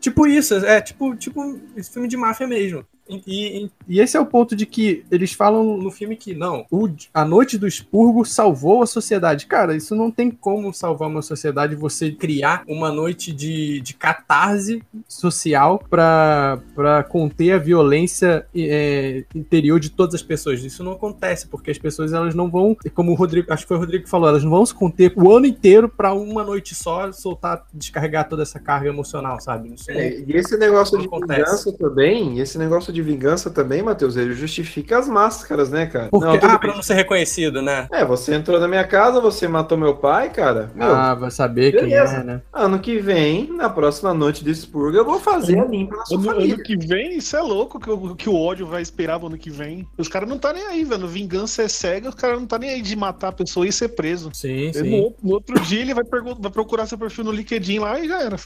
Tipo isso, é tipo, tipo esse filme de máfia mesmo. E, e- e esse é o ponto de que eles falam no filme que não, o, a noite do expurgo salvou a sociedade. Cara, isso não tem como salvar uma sociedade você criar uma noite de, de catarse social pra pra conter a violência é, interior de todas as pessoas. Isso não acontece, porque as pessoas elas não vão, como o Rodrigo, acho que foi o Rodrigo que falou, elas não vão se conter o ano inteiro pra uma noite só soltar, descarregar toda essa carga emocional, sabe? É, e esse negócio de acontece. vingança também, esse negócio de vingança também, Matheus, ele justifica as máscaras, né, cara? Porque, tudo ah, bem. pra não ser reconhecido, né? É, você entrou na minha casa, você matou meu pai, cara. Meu, Ah, vai saber quem beleza. é, né? Ano que vem, na próxima noite de expurgo, eu vou fazer a limpa na sua Ano, família. ano que vem, isso é louco que, o- que o ódio vai esperar pro ano que vem. Os caras não tá nem aí, velho. Vingança é cega, os caras não tá nem aí de matar a pessoa e ser preso. Sim, sim. No, no outro dia ele vai, vai procurar seu perfil no LinkedIn lá e já era.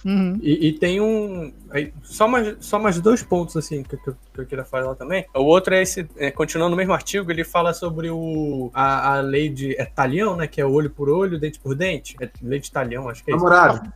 E, e tem um. aí, só, mais, só mais dois pontos, assim, que, que eu- que eu queria falar também. O outro é esse. é, continuando no mesmo artigo, ele fala sobre o, a, a lei de. É talhão, né? Que é olho por olho, dente por dente. É lei de talhão, acho que é isso. Namorado.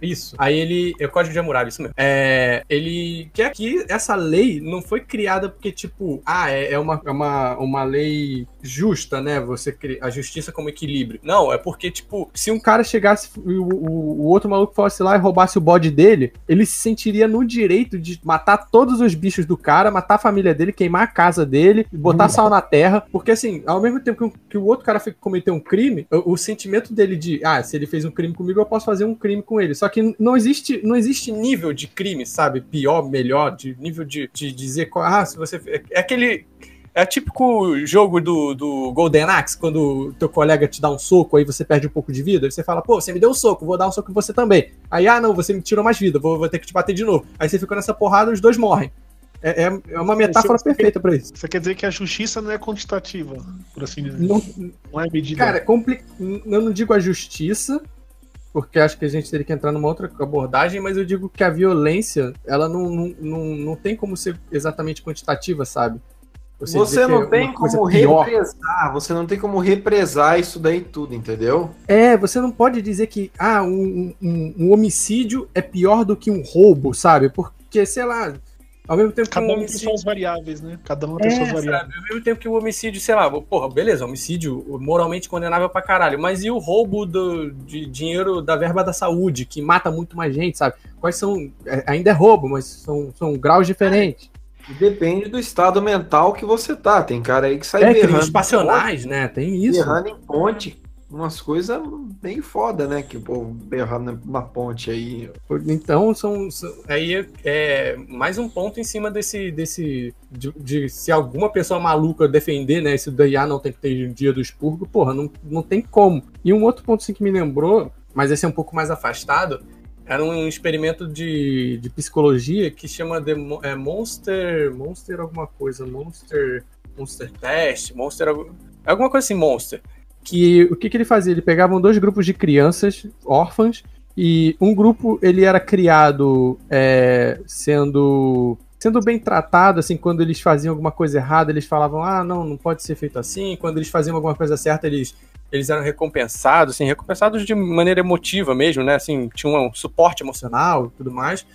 Isso. Aí ele. É o Código de Hammurabi, isso mesmo. É, ele quer que essa lei não foi criada porque, tipo, ah, é, é uma, é uma, uma lei justa, né? Você a justiça como equilíbrio. Não, é porque, tipo, se um cara chegasse e o, o, o outro maluco fosse lá e roubasse o bode dele, ele se sentiria no direito de matar todos os bichos do cara, matar a família dele, queimar a casa dele, botar sal na terra. Porque, assim, ao mesmo tempo que, o- que o outro cara cometeu um crime, o, o sentimento dele de, ah, se ele fez um crime comigo, eu posso fazer um crime com ele. Só que não existe, não existe nível de crime, sabe? Pior, melhor, de nível de, de dizer, qual- ah, se você. É aquele. É típico jogo do, do Golden Axe, quando teu colega te dá um soco, aí você perde um pouco de vida, aí você fala, pô, você me deu um soco, vou dar um soco em você também. Aí, ah, não, você me tirou mais vida, vou, vou ter que te bater de novo. Aí você fica nessa porrada, os dois morrem. É, é, é uma metáfora Você- perfeita pra isso. Você quer dizer que a justiça não é quantitativa, por assim dizer. Não- Não é medida. Cara, é compli... eu não digo a justiça, porque acho que a gente teria que entrar numa outra abordagem, mas eu digo que a violência, ela não, não, não, não tem como ser exatamente quantitativa, sabe? Você, dizer que é não tem como pior. represar, você não tem como represar isso daí tudo, entendeu? É, você não pode dizer que ah, um, um- um homicídio é pior do que um roubo, sabe? Porque, sei lá, ao mesmo tempo Cada que um um tem homicídio. suas variáveis, né? Cada um tem É, suas sabe? variáveis. Ao mesmo tempo que o homicídio, sei lá, porra, beleza, homicídio moralmente condenável pra caralho, mas e o roubo do, de dinheiro da verba da saúde, que mata muito mais gente, sabe? Quais são. é, ainda é roubo, mas são, são graus diferentes. Depende do estado mental que você tá. Tem cara aí que sai É, berrando. em passionais, né? Tem isso. Berrando em ponte. Umas coisas bem foda, né? Que o povo berrando na ponte aí. Então, são, são- aí é, é mais um ponto em cima desse. desse de, de se alguma pessoa maluca defender, né? Esse daí, ah, não tem que ter dia do expurgo, porra, não, não tem como. E um outro ponto assim, que me lembrou, mas esse é um pouco mais afastado, era um experimento de, de psicologia que chama de é, Monster. Monster alguma coisa. Monster. Monster Test, Monster. algu- Alguma coisa assim, Monster. Que o que, que ele fazia? Ele pegavam dois grupos de crianças órfãs e um grupo ele era criado é, sendo sendo bem tratado, assim, quando eles faziam alguma coisa errada, eles falavam, ah, não, não pode ser feito assim. Quando eles faziam alguma coisa certa, eles, eles eram recompensados, assim, recompensados de maneira emotiva mesmo, né? Assim, tinha um suporte emocional e tudo mais.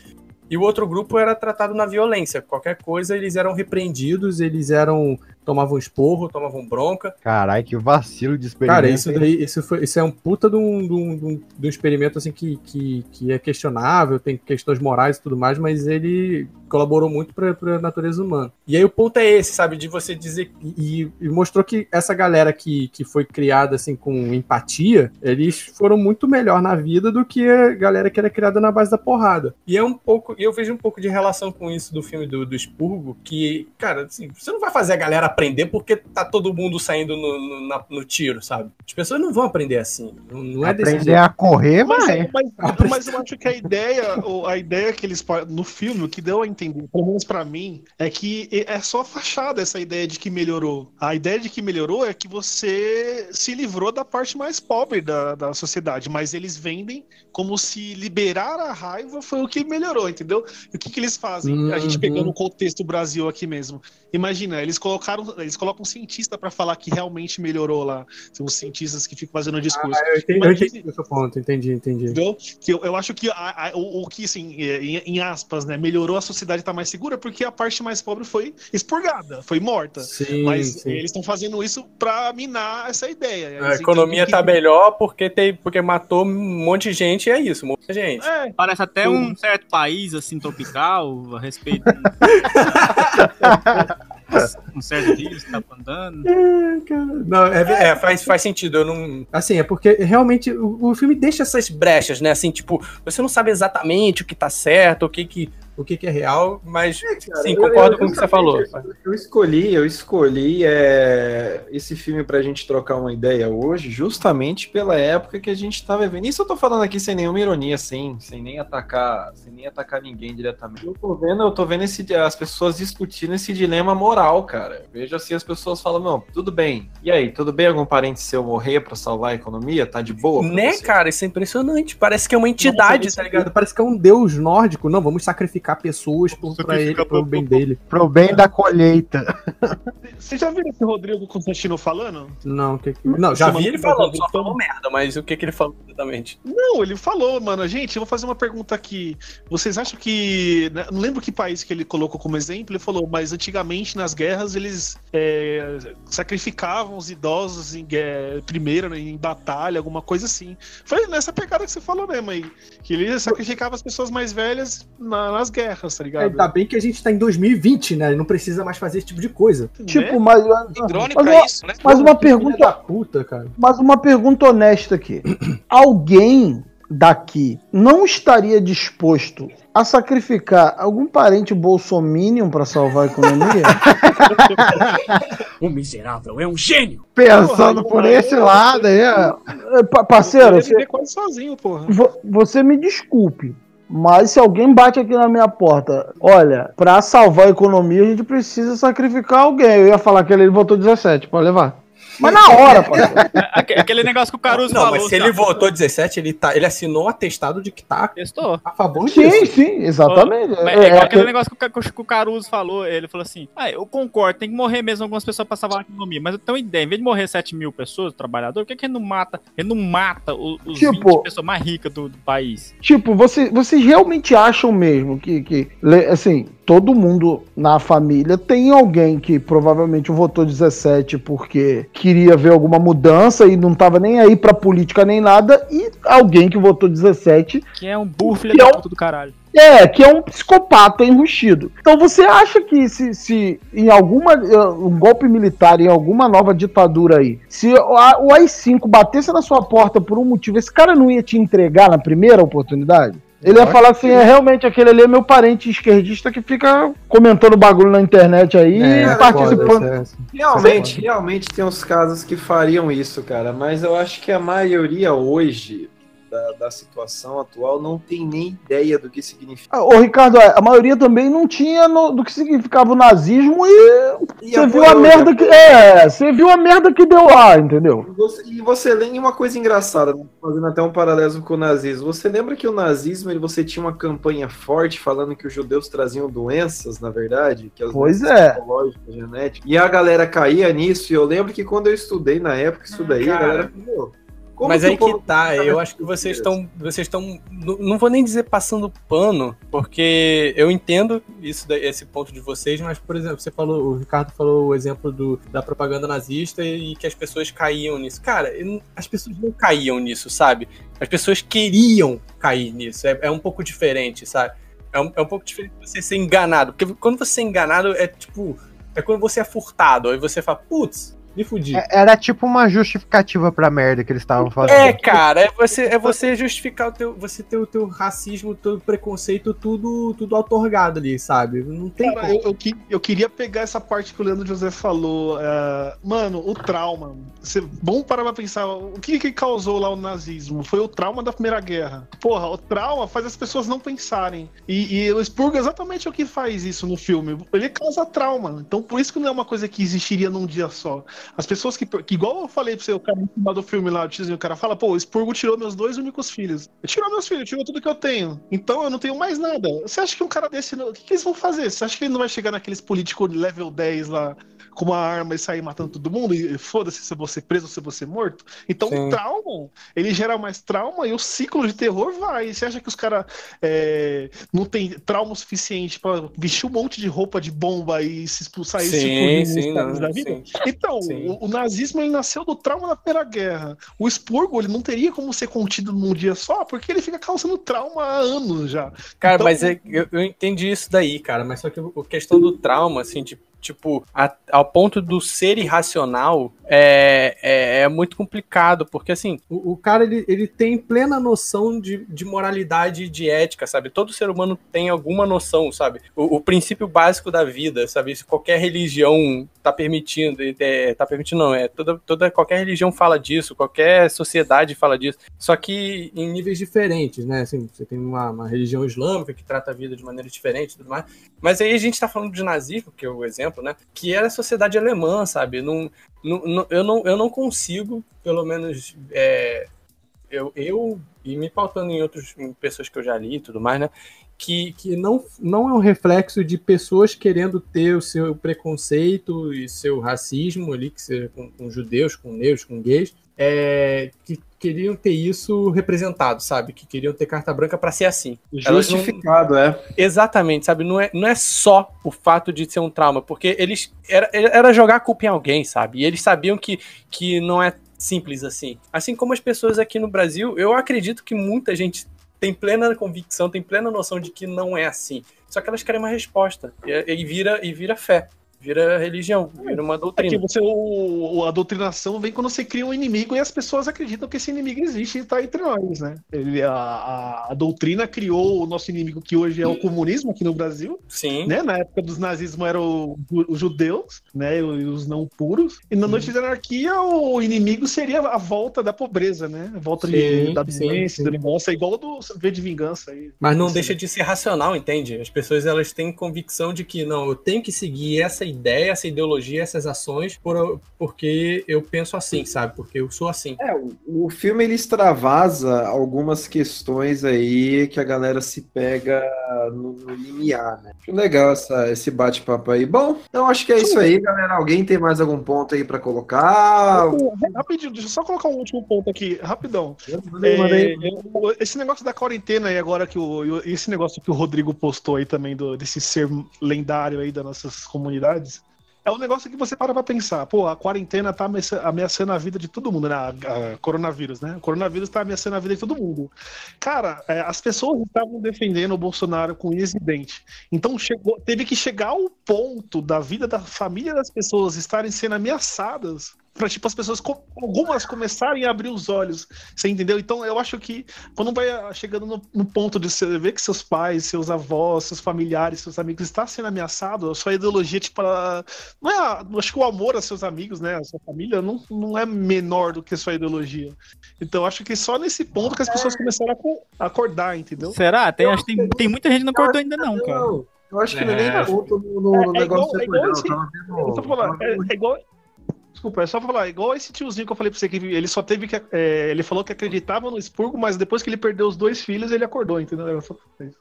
E o outro grupo era tratado na violência. Qualquer coisa, eles eram repreendidos, eles eram. Tomavam esporro, tomavam bronca. Caralho, que vacilo de experimento. Cara, isso daí, isso, foi, isso é um puta de um, de um, de um- experimento assim que, que, que é questionável, tem questões morais e tudo mais, mas ele colaborou muito pra, pra natureza humana. E aí o ponto é esse, sabe, de você dizer e, e mostrou que essa galera que, que foi criada assim com empatia, eles foram muito melhor na vida do que a galera que era criada na base da porrada. E é um pouco, e eu vejo um pouco de relação com isso do filme do, do Expurgo, que, cara, assim, você não vai fazer a galera aprender porque tá todo mundo saindo no, no, na- no tiro, sabe? As pessoas não vão aprender assim. Não, não é desse Aprender jeito. a correr, Mas, vai. mas, mas eu acho que a ideia, ou a ideia que eles no filme, o que deu a entender, pelo menos pra mim, é que é só fachada essa ideia de que melhorou. A ideia de que melhorou é que você se livrou da parte mais pobre da, da sociedade, mas eles vendem como se liberar a raiva foi o que melhorou, entendeu? E o que, que eles fazem? A gente Uhum. pegando o contexto Brasil aqui mesmo. Imagina, eles colocaram, eles colocam um cientista pra falar que realmente melhorou lá. São os cientistas que ficam fazendo o discurso. Ah, eu entendi, eu Mas entendi o seu ponto, entendi, entendi. Entendeu? Que eu, eu acho que a- a- o, o que, assim, é, em, em aspas, né, melhorou a sociedade tá mais segura porque a parte mais pobre foi expurgada, foi morta. Sim, Mas sim. eles estão fazendo isso pra minar essa ideia. A Eles economia entendem tá que- melhor porque, tem, porque matou um monte de gente e é isso, muita gente. É, Parece até um certo país, assim, tropical, a respeito. um certo rio que tá andando. Não, é, é, faz, faz sentido. Eu não. Assim, é porque realmente o, o filme deixa essas brechas, né? Assim, tipo, você não sabe exatamente o que tá certo, o que que, o que, que é real, mas sim, Eu- concordo eu- com o que você falou. Eu, eu escolhi, eu escolhi é, esse filme pra gente trocar uma ideia hoje, justamente pela época que a gente tá vivendo. Isso eu tô falando aqui sem nenhuma ironia, assim, sem nem atacar, sem nem atacar ninguém diretamente. Eu tô vendo, eu tô vendo esse, as pessoas discutindo esse dilema moral, cara. Eu vejo assim as pessoas falam, não, tudo bem. E aí, tudo bem algum parente seu morrer pra salvar a economia? Tá de boa? Né, você? cara? Isso é impressionante. Parece que é uma entidade, Nossa, tá ligado? Parece que é um deus nórdico. Não, vamos sacrificar pessoas por, pra ele, pro bem dele. Pro bem da colheita. Você já viu esse Rodrigo Constantino falando? Não, que, que- não já vi ele falando, só falou merda, mas o que, que ele falou exatamente? Não, ele falou, mano. Gente, eu vou fazer uma pergunta aqui. Vocês acham que. né, Não lembro que país que ele colocou como exemplo, ele falou, mas antigamente nas guerras eles é, sacrificavam os idosos em guerra, primeiro, né, em batalha, alguma coisa assim. Foi nessa pegada que você falou mesmo aí. Que ele sacrificava as pessoas mais velhas na- nas guerras, tá ligado? Ainda bem que a gente tá em 2020, né? Não precisa mais fazer esse tipo de coisa. Tipo, mas. drone mas pra uma- isso, né? Mas uma pergunta. da puta, cara. Mas uma pergunta honesta aqui. Alguém daqui não estaria disposto a sacrificar algum parente bolsominion pra salvar a economia? O miserável é um gênio! Pensando por esse lado aí. É, pa- Parceiro, você, sozinho, porra. vo- você me desculpe. Mas se alguém bate aqui na minha porta, olha, pra salvar a economia a gente precisa sacrificar alguém. Eu ia falar que ele votou 17, pode levar. Mas na hora. Aque- Aquele negócio que o Caruso Não, falou. mas se ele votou 17, ele, tá, ele assinou atestado de que tá Testou. a favor Sim, disso. sim, exatamente. Mas É, é, é aquele aquele- negócio que o, Caruso falou. Ele falou assim: ah, eu concordo, tem que morrer mesmo algumas pessoas pra salvar a economia. Mas eu tenho uma ideia: em vez de morrer 7 mil pessoas, trabalhadores, por que, que ele não mata? Ele não mata o- os Tipo- 20 pessoas mais ricas do, do país? Tipo, você, vocês realmente acham mesmo que, que, assim, todo mundo na família tem alguém que provavelmente votou 17 porque queria ver alguma mudança e não tava nem aí pra política nem nada, e alguém que votou 17 Que é um burro, filho é um- puta do caralho. é, que é um psicopata enrustido. Então você acha que se, se em alguma um golpe militar, em alguma nova ditadura aí, se o AI-5 batesse na sua porta por um motivo, esse cara não ia te entregar na primeira oportunidade? Ele ia falar assim, é realmente aquele ali é meu parente esquerdista que fica comentando bagulho na internet aí É, e participando. foda, essa- Realmente, realmente tem uns casos que fariam isso, cara. Mas eu acho que a maioria hoje da, da situação atual não tem nem ideia do que significa. Ah, Ô, Ricardo, a maioria também não tinha no- do que significava o nazismo e, E você viu a merda que. É, você viu a merda que deu lá, entendeu? E você- E você lembra uma coisa engraçada, né? fazendo até um paralelo com o nazismo. Você lembra que o nazismo ele, você tinha uma campanha forte falando que os judeus traziam doenças, na verdade? Que as Pois doenças é. psicológicas, genéticas. E a galera caía nisso. E eu lembro que quando eu estudei na época, isso daí, a galera falou. Como Mas aí que tá, eu acho que vocês estão. Vocês estão. Não vou nem dizer passando pano, porque eu entendo isso, esse ponto de vocês, mas, por exemplo, você falou, o Ricardo falou o exemplo do, da propaganda nazista e que as pessoas caíam nisso. Cara, as pessoas não caíam nisso, sabe? As pessoas queriam cair nisso. É, é um pouco diferente, sabe? É um, é um pouco diferente de você ser enganado. Porque quando você é enganado, é tipo. É quando você é furtado. Aí você fala, putz, me fudi. É- Era tipo uma justificativa pra merda que eles estavam fazendo. É, cara, é você, é você justificar o teu, você ter o teu racismo, o teu preconceito, tudo, tudo otorgado ali, sabe? Não tem Cara, eu, eu, que- eu queria pegar essa parte que o Leandro José falou. é, mano, o trauma. Você, vamos parar pra pensar. O que, que causou lá o nazismo? Foi o trauma da Primeira Guerra. Porra, o trauma faz as pessoas não pensarem. E, e o Spurgo é exatamente o que faz isso no filme. Ele causa trauma. Então, por isso que não é uma coisa que existiria num dia só. As pessoas que, que igual eu falei pra você, o cara no final do filme lá, o tizinho, o cara fala, pô, o Spurgo tirou meus dois únicos filhos. Tirou meus filhos, tirou tudo que eu tenho. Então eu não tenho mais nada. Você acha que um cara desse. O que, que eles vão fazer? Você acha que ele não vai chegar naqueles políticos level 10 lá com uma arma e sair matando todo mundo? E foda-se se eu vou ser preso ou se ser morto? Então Sim. o trauma, ele gera mais trauma e o ciclo de terror vai. Você acha que os caras é, não tem trauma suficiente pra vestir um monte de roupa de bomba e se expulsar isso Sim, nos sim, não, da vida? sim. Então, o, o nazismo ele nasceu do trauma da Primeira Guerra. O Spurgo ele não teria como ser contido num dia só, porque ele fica causando trauma há anos já. Cara, Então- mas é- eu, eu entendi isso daí, cara. Mas só que a questão do trauma, assim, de, tipo, a- ao ponto do ser irracional, é, é, é muito complicado, porque assim, o, o cara ele, ele tem plena noção de, de moralidade e de ética, sabe? Todo ser humano tem alguma noção, sabe? O, o princípio básico da vida, sabe? Se qualquer religião tá permitindo, é, tá permitindo, não, é toda, toda qualquer religião fala disso, qualquer sociedade fala disso, só que em níveis diferentes, né? Assim, você tem uma, uma religião islâmica que trata a vida de maneira diferente e tudo mais. Mas aí a gente tá falando de nazismo, que é o exemplo, né? Que era a sociedade alemã, sabe? Não, não, eu, não, eu não consigo, pelo menos, é, eu, eu, e me pautando em outros em pessoas que eu já li e tudo mais, né? Que, que não, não é um reflexo de pessoas querendo ter o seu preconceito e seu racismo ali, que seja com, com judeus, com negros, com gays, é, que queriam ter isso representado, sabe? Que queriam ter carta branca para ser assim. Elas não- Justificado, é. Exatamente, sabe? Não é, não é só o fato de ser um trauma, porque eles. Era, era jogar a culpa em alguém, sabe? E eles sabiam que, que não é simples assim. Assim como as pessoas aqui no Brasil, eu acredito que muita gente tem plena convicção, tem plena noção de que não é assim. Só que elas querem uma resposta. E, e vira, e vira fé. Vira religião, vira uma É doutrina. você, o, a doutrinação vem quando você cria um inimigo e as pessoas acreditam que esse inimigo existe e está entre nós, né? Ele, a, a, doutrina criou o nosso inimigo, que hoje é o comunismo aqui no Brasil. Sim. Né? Na época dos nazismo eram os judeus, né? E os não puros. E na noite da anarquia, o inimigo seria a volta da pobreza, né? A volta de, Sim, da sim, doença, da vingança, igual do V de Vingança. Aí. Mas não deixa de ser racional, entende? As pessoas elas têm convicção de que não, eu tenho que seguir essa ideia, essa ideologia, essas ações, por, porque eu penso assim, sabe? Porque eu sou assim. É, o, o filme ele extravasa algumas questões aí que a galera se pega no, no limiar, né? Acho legal essa, esse bate-papo aí. Bom, então acho que é isso aí, galera. Alguém tem mais algum ponto aí pra colocar? Rapidinho, deixa eu só colocar um último ponto aqui, rapidão. É, esse negócio da quarentena aí agora que o esse negócio que o Rodrigo postou aí também do, desse ser lendário aí das nossas comunidades. É um negócio que você para pra pensar. Pô, a quarentena tá ameaça- ameaçando a vida de todo mundo, né? A, a coronavírus, né? O coronavírus tá ameaçando a vida de todo mundo. Cara, é, as pessoas estavam defendendo o Bolsonaro com unhas e dente. Então chegou, teve que chegar ao ponto da vida da família das pessoas estarem sendo ameaçadas para tipo as pessoas algumas começarem a abrir os olhos, você entendeu? Então eu acho que quando vai ah, chegando no, no ponto de você ver que seus pais, seus avós, seus familiares, seus amigos estão sendo ameaçados, a sua ideologia tipo ela- não é, a- acho que o amor aos seus amigos, né, a sua família não, não é menor do que a sua ideologia. Então eu acho que só nesse ponto que as pessoas começaram a co- a acordar, entendeu? Será? Tem, acho que tem, tem muita gente que não cortou ainda não, cara. Eu acho que não é nem garoto no, no- no É- é negócio igual- do é igual acordar, esse- eu tava vendo- eu tô falando, é, é igual. Desculpa, é só falar, igual esse tiozinho que eu falei pra você, que ele só teve que. é, ele falou que acreditava no expurgo, mas depois que ele perdeu os dois filhos, ele acordou, entendeu?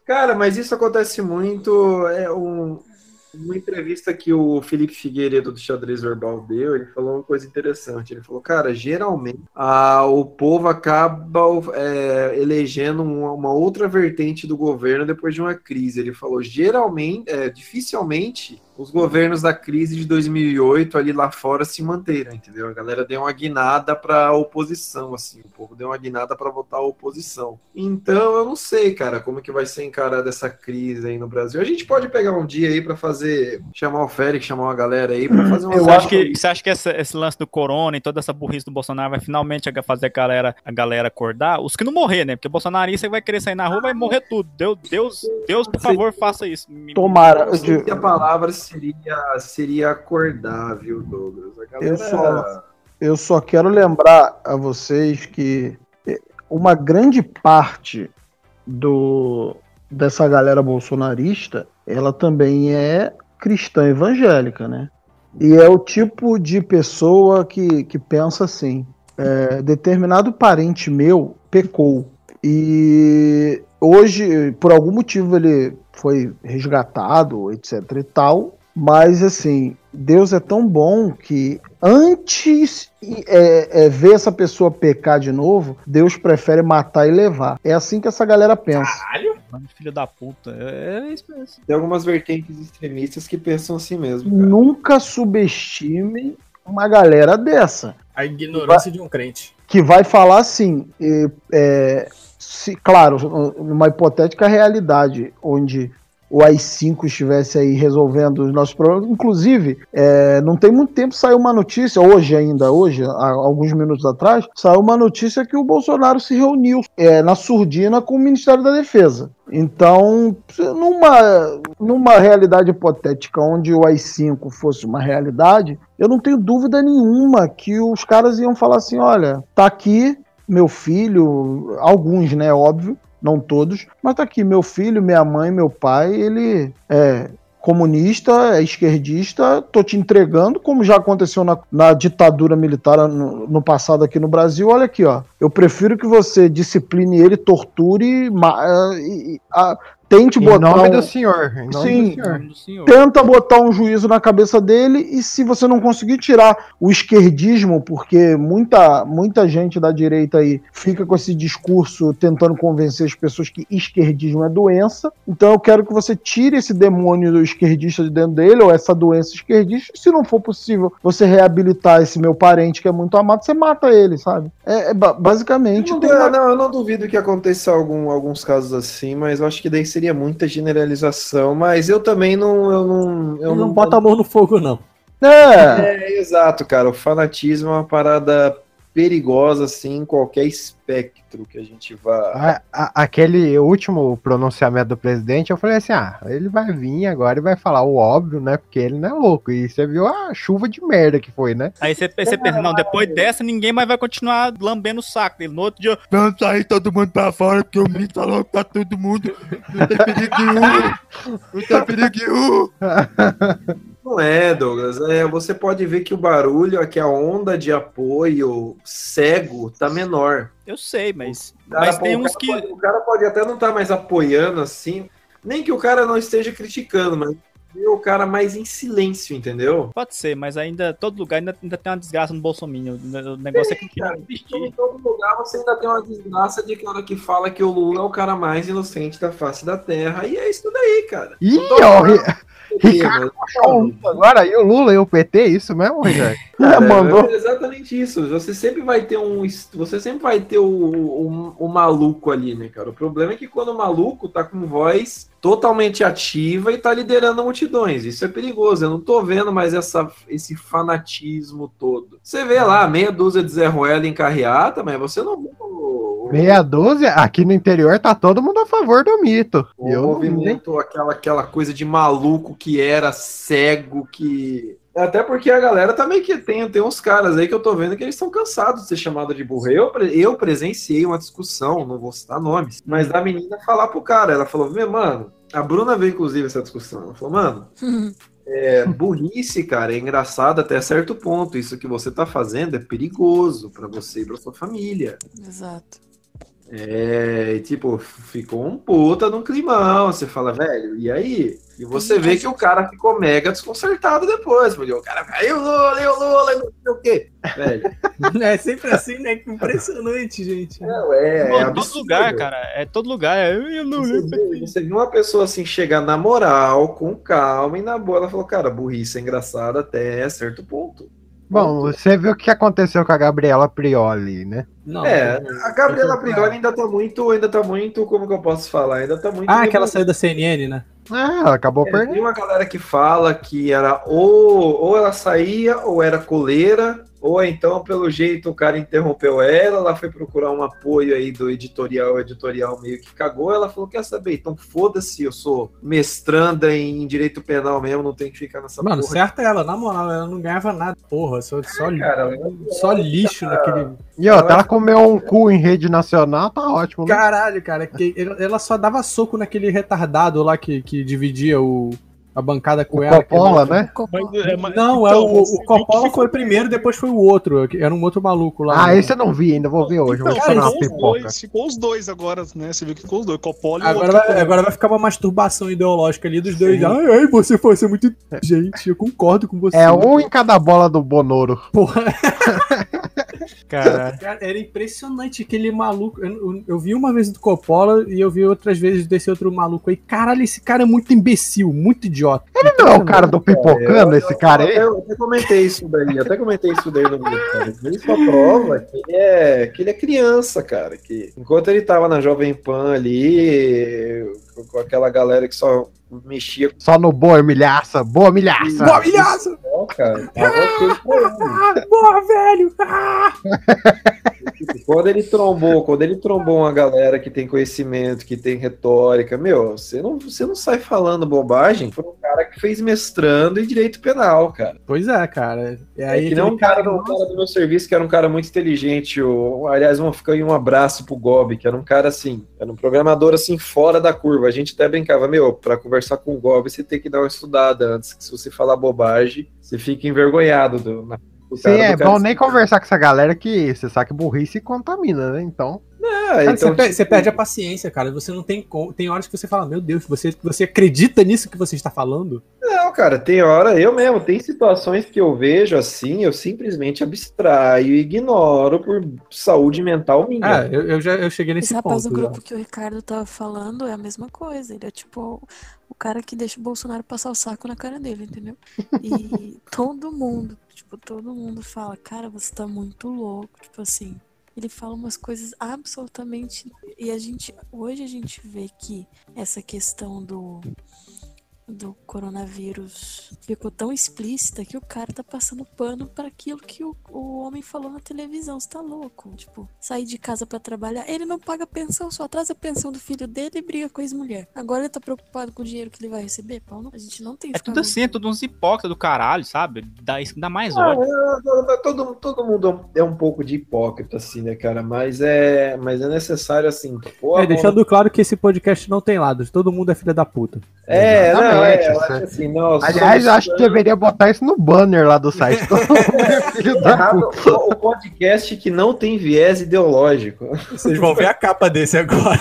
Cara, mas isso acontece muito. É um, uma entrevista que o Felipe Figueiredo do Xadrez Verbal deu, ele falou uma coisa interessante. Ele falou, cara, geralmente ah, o povo acaba é, elegendo uma, uma outra vertente do governo depois de uma crise. Ele falou, geralmente, é, dificilmente os governos da crise de 2008 ali lá fora se manteram, entendeu? A galera deu uma guinada para oposição, assim, o povo deu uma guinada para votar a oposição. Então, eu não sei, cara, como que vai ser encarada essa crise aí no Brasil. A gente pode pegar um dia aí para fazer, chamar o Félix, chamar uma galera aí para fazer uma Você acha que, você acha que essa- esse lance do corona e toda essa burrice do Bolsonaro vai finalmente fazer a galera, a galera acordar? Os que não morrer, né? Porque bolsonarista vai querer sair na rua vai morrer tudo. Deus, Deus, Deus por favor, faça isso. Tomara. Eu sei se a palavra seria, seria acordar, viu, Douglas? Galera... Eu só, eu só quero lembrar a vocês que uma grande parte do, dessa galera bolsonarista, ela também é cristã evangélica, né? E é o tipo de pessoa que, que pensa assim: é, determinado parente meu pecou. E hoje, por algum motivo, ele foi resgatado, etc e tal. Mas assim, Deus é tão bom que antes é, é, ver essa pessoa pecar de novo, Deus prefere matar e levar. É assim que essa galera pensa. Mano, Filho da puta. É isso mesmo. Tem algumas vertentes extremistas que pensam assim mesmo. Nunca subestime uma galera dessa. A ignorância de um crente. que vai falar assim, é, é, se, claro, numa hipotética realidade onde o AI-5 estivesse aí resolvendo os nossos problemas. Inclusive, é, não tem muito tempo saiu uma notícia, hoje ainda, hoje, há alguns minutos atrás, saiu uma notícia que o Bolsonaro se reuniu é, na surdina com o Ministério da Defesa. Então, numa, numa realidade hipotética onde o AI-5 fosse uma realidade, eu não tenho dúvida nenhuma que os caras iam falar assim: olha, tá aqui meu filho, alguns, né, óbvio, não todos, mas tá aqui meu filho, minha mãe, meu pai, ele é comunista, é esquerdista, tô te entregando, como já aconteceu na, na ditadura militar no, no, passado aqui no Brasil. Olha aqui, ó. Eu prefiro que você discipline ele, torture, ma, e, a, tente Em botar. nome um- do senhor. Em nome Sim. do senhor. do senhor. Tenta botar um juízo na cabeça dele e se você não conseguir tirar o esquerdismo, porque muita, muita gente da direita aí fica com esse discurso tentando convencer as pessoas que esquerdismo é doença, então eu quero que você tire esse demônio do esquerdista de dentro dele, ou essa doença esquerdista, e se não for possível você reabilitar esse meu parente que é muito amado, você mata ele, sabe? É, é ba- basicamente... Não, tem eu- não, eu não duvido que aconteça algum, alguns casos assim, mas eu acho que daí seria muita generalização. Mas eu também não. Eu não, eu não bota a mão no fogo, não. É. É, exato, cara. O fanatismo é uma parada perigosa, assim, em qualquer espectro que a gente vá. A- a- aquele último pronunciamento do presidente, eu falei assim: ah, ele vai vir agora e vai falar o óbvio, né? Porque ele não é louco. E você viu a chuva de merda que foi, né? Aí você, você pensa, não, depois dessa ninguém mais vai continuar lambendo o saco dele. No outro dia, vamos sair todo mundo pra fora, porque o ministro falou que tá todo mundo. Não tem perigo nenhum. Não tem perigo nenhum. Não é, Douglas. É, você pode ver que o barulho, aqui a onda de apoio cego tá menor. Eu sei, mas. Cara, mas pô, tem uns que. pode- o cara pode até não estar mais apoiando assim, nem que o cara não esteja criticando, mas o cara mais em silêncio, entendeu? Pode ser, mas ainda, todo lugar ainda, ainda tem uma desgraça no Bolsonaro. O negócio é que Cara, em todo lugar você ainda tem uma desgraça de cara que fala que o Lula é o cara mais inocente da face da terra. E é isso daí, cara. Ih, ó, Ricardo Lula agora, e o Lula e o PT, isso mesmo, Rogério? É, é exatamente isso. Você sempre vai ter um. Você sempre vai ter o, o, o maluco ali, né, cara? O problema é que quando o maluco tá com voz totalmente ativa e tá liderando multidões. Isso é perigoso. Eu não tô vendo mais essa, esse fanatismo todo. Você vê lá, meia dúzia de Zé Ruela em carreata, mas você não vê Meia dúzia, aqui no interior tá todo mundo a favor do mito. o eu movimento, aquela, aquela coisa de maluco que era cego, que. Até porque a galera também que tem, tem uns caras aí que eu tô vendo que eles estão cansados de ser chamado de burro. Eu, eu presenciei uma discussão, não vou citar nomes, mas da menina falar pro cara. Ela falou: Meu, mano, a Bruna veio inclusive essa discussão. Ela falou: Mano, é, burrice, cara, é engraçado até certo ponto. Isso que você tá fazendo é perigoso pra você e pra sua família. Exato. É, e, tipo, ficou um puta num climão. Você fala, velho, e aí? E você vê que o cara ficou mega desconcertado depois. Porque o cara caiu Lula, e o Lula, e não sei o quê. Velho. É sempre assim, né? Que Impressionante, gente. Não, é, Pô, é todo absurdo. lugar, cara. É todo lugar. É, eu não Você vê, você viu uma pessoa assim chegar na moral, com calma e na boa. Ela falou, cara, burrice é engraçada até certo ponto. Bom, você viu o que aconteceu com a Gabriela Prioli, né? é, a Gabriela Prioli ainda tá muito, ainda tá muito, como que eu posso falar? Ainda tá muito. Ah, que ela saiu da CNN, né? Ela acabou É, perdendo. tem uma galera que fala que era ou, ou ela saía ou era coleira, ou então, pelo jeito, o cara interrompeu ela, ela foi procurar um apoio aí do editorial, o editorial meio que cagou, ela falou, quer saber, então foda-se, eu sou mestranda em direito penal mesmo, não tem que ficar nessa Mano, porra. certo é ela, na moral, ela não ganhava nada, porra, só, só, cara, só lixo naquele. E ó, ela comeu um cu em rede nacional, tá ótimo, né? Caralho, cara, que ela ela só dava soco naquele retardado lá que, que dividia o, a bancada com O ela. Coppola, aquele- né? Mas, é, Não, é então, o, o Coppola foi primeiro, depois foi o outro. Era um outro maluco lá. Ah, esse eu não vi ainda, vou ver hoje. Então, vou uma ficou, os dois, ficou os dois agora, né? Você viu que ficou os dois, Coppola e o Agora outro. vai, agora vai ficar uma masturbação ideológica ali dos dois. Ai, ai, você foi ser muito inteligente, eu concordo com você. É um em cada bola do Bonoro. Porra. Cara, era impressionante aquele maluco. Eu, eu- eu vi uma vez do Coppola e eu vi outras vezes desse outro maluco aí. Caralho, esse cara é muito imbecil, muito idiota. Ele não é o cara do pipocando, esse cara aí? Eu até comentei isso daí, até comentei isso daí no grupo, cara. Isso só prova que ele, é, que ele é criança, cara. Que enquanto ele tava na Jovem Pan ali, com- com aquela galera que só mexia Só no boa milhaça, boa milhaça. Boa milhaça! o cara, tava ele. Ah, porra, velho! Ah! Tipo, Quando ele trombou, quando ele trombou uma galera que tem conhecimento, que tem retórica, meu, você não, você não sai falando bobagem. Foi um cara que fez mestrando em direito penal, cara. Pois é, cara. E É aí que nem um cara, do, um cara do meu serviço que era um cara muito inteligente. O, aliás, um, fica aí um abraço pro Gob, que era um cara assim, era um programador assim, fora da curva. A gente até brincava, meu, pra conversar com o Gob, você tem que dar uma estudada antes, que se você falar bobagem, você fica envergonhado do, na, do Sim, é bom nem conversar com essa galera que você sabe que burrice contamina, né? Então. Cara, então, você, per- tipo- você perde a paciência, cara. Você não tem. Tem horas que você fala, meu Deus, você, você acredita nisso que você está falando? Não, cara, tem hora, eu mesmo, tem situações que eu vejo assim, eu simplesmente abstraio e ignoro por saúde mental minha. Ah, eu, eu já eu cheguei Esse nesse rapaz ponto. do já. grupo que o Ricardo tava falando é a mesma coisa. Ele é tipo o cara que deixa o Bolsonaro passar o saco na cara dele, entendeu? E todo mundo, tipo, todo mundo fala, cara, você tá muito louco. Tipo assim, ele fala umas coisas absolutamente. E a gente, hoje a gente vê que essa questão do. Do coronavírus ficou tão explícita que o cara tá passando pano para aquilo que o, o homem falou na televisão. Você tá louco? Tipo, sair de casa pra trabalhar. Ele não paga pensão, só atrasa a pensão do filho dele e briga com a ex-mulher. Agora ele tá preocupado com o dinheiro que ele vai receber? Paulo, a gente não tem É tudo assim, é tudo uns hipócritas do caralho, sabe? Dá, isso dá mais Ah, ódio. é, é, todo, todo mundo é um pouco de hipócrita, assim, né, cara? Mas é, mas é necessário, assim. pô, É, deixando claro que esse podcast não tem lados. Todo mundo é filha da puta. É, não, é, Exatamente, eu acho assim, nós Aliás, eu acho que deveria botar isso no banner lá do site. É o podcast que não tem viés ideológico. Vocês vão ver a capa desse agora.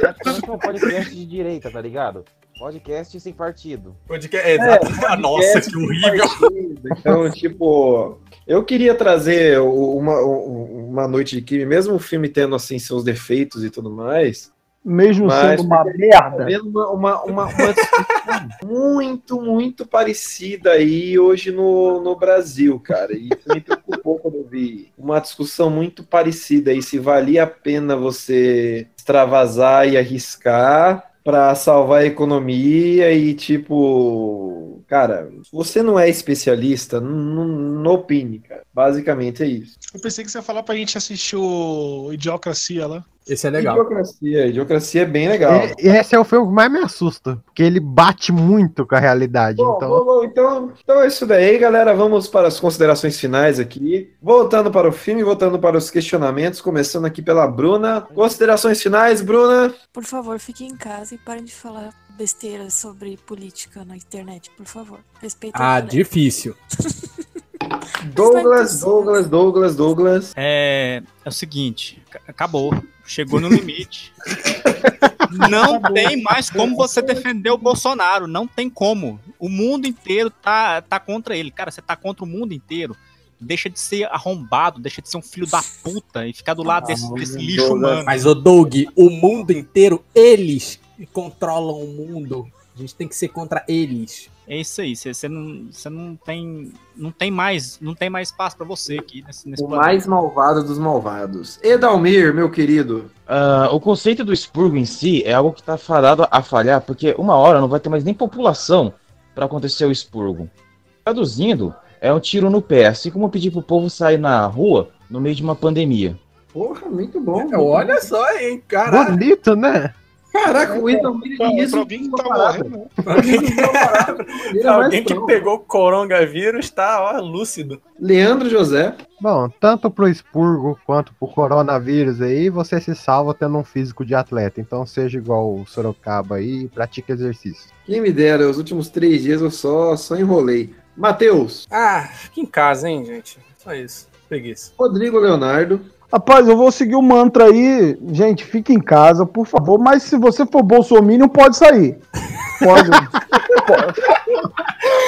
Praticamente um podcast de direita, tá ligado? Podcast sem partido. Podcast, É, exato. podcast Nossa, que horrível. partido. Então, tipo, eu queria trazer uma, uma noite de crime, mesmo o filme tendo assim seus defeitos e tudo mais. Mesmo mas sendo uma merda. uma, uma, uma, uma discussão muito, muito parecida aí hoje no, no Brasil, cara. E isso me preocupou quando eu vi uma discussão muito parecida aí, se valia a pena você extravasar e arriscar para salvar a economia e tipo, cara, você não é especialista, não opine, cara. Basicamente é isso. Eu pensei que você ia falar pra gente assistir o Idiocracia lá. Esse é Idiocracia, Idiocracia é bem legal. E- Esse é o filme que mais me assusta, porque ele bate muito com a realidade. Bom, então, bom, bom, então, então é isso daí, galera. Vamos para as considerações finais aqui. Voltando para o filme, voltando para os questionamentos, começando aqui pela Bruna. Considerações finais, Bruna. Por favor, fiquem em casa e parem de falar besteira sobre política na internet, por favor. Respeitem Ah, difícil. Douglas, Douglas, Douglas, Douglas. É, é o seguinte, ca- acabou. Chegou no limite. Não tem mais como você defender o Bolsonaro. Não tem como. O mundo inteiro tá, tá contra ele. Cara, você tá contra o mundo inteiro. Deixa de ser arrombado, deixa de ser um filho da puta e ficar do lado desse, desse lixo humano. Mas, ô Doug, o mundo inteiro, eles controlam o mundo. A gente tem que ser contra eles. É isso aí, você, você não, você não tem não tem mais não tem mais espaço pra você aqui nesse, nesse O mais malvado dos malvados. Edalmir, meu querido. Ah, o conceito do expurgo em si é algo que está fadado a falhar, porque uma hora não vai ter mais nem população para acontecer o expurgo. Traduzindo, é um tiro no pé, assim como pedir pro povo sair na rua no meio de uma pandemia. Porra, muito bom. É, olha só, hein, caralho. bonito, né? Caraca, o Edalmir Pra, ele pra alguém que tá morrendo. Alguém que pegou coronavírus tá, ó, lúcido. Leandro José. Bom, tanto pro expurgo quanto pro coronavírus aí, você se salva tendo um físico de atleta. Então seja igual o Sorocaba aí e pratique exercício. Quem me dera, os últimos três dias eu só, só enrolei. Matheus. Ah, fica em casa, hein, gente. Só isso. Preguiça. Rodrigo Leonardo. Rapaz, eu vou seguir o mantra aí. Gente, fique em casa, por favor. Mas se você for bolsominion, pode sair. Pode.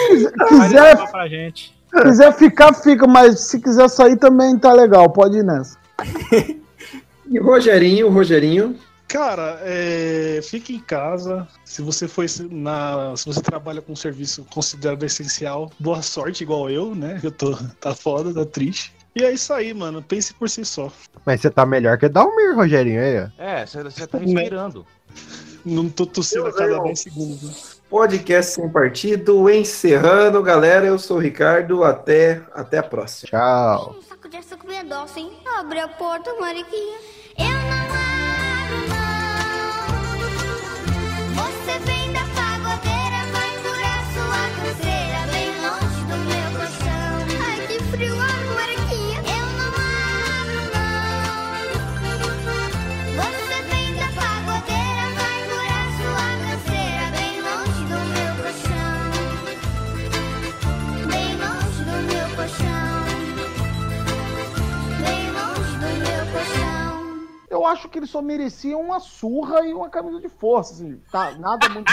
Quiser- Vai quiser, levar pra gente. quiser ficar, fica. Mas se quiser sair também tá legal. Pode ir nessa. E Rogerinho, Rogerinho. Cara, é, fique em casa. Se você esse- na, se você trabalha com um serviço considerado essencial, boa sorte igual eu, né? Eu tô tá foda, tá triste. E é isso aí, mano. Pense por si só. Mas você tá melhor que Dalmir, Rogerinho, aí, ó. É, você, tá respirando. Não tô tossindo a cada 10 segundos. né? Podcast sem partido, encerrando, galera. Eu sou o Ricardo. Até, até a próxima. Tchau. Saco de açúcar bem doce, hein? Abre a porta, Mariquinha. Eu não acho que ele só merecia uma surra e uma camisa de força, assim. Tá, nada muito.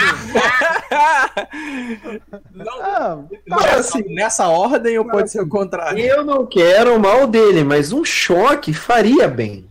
Não, Mas assim, nessa ordem ou pode ser o contrário? Eu não quero o mal dele, mas um choque faria bem.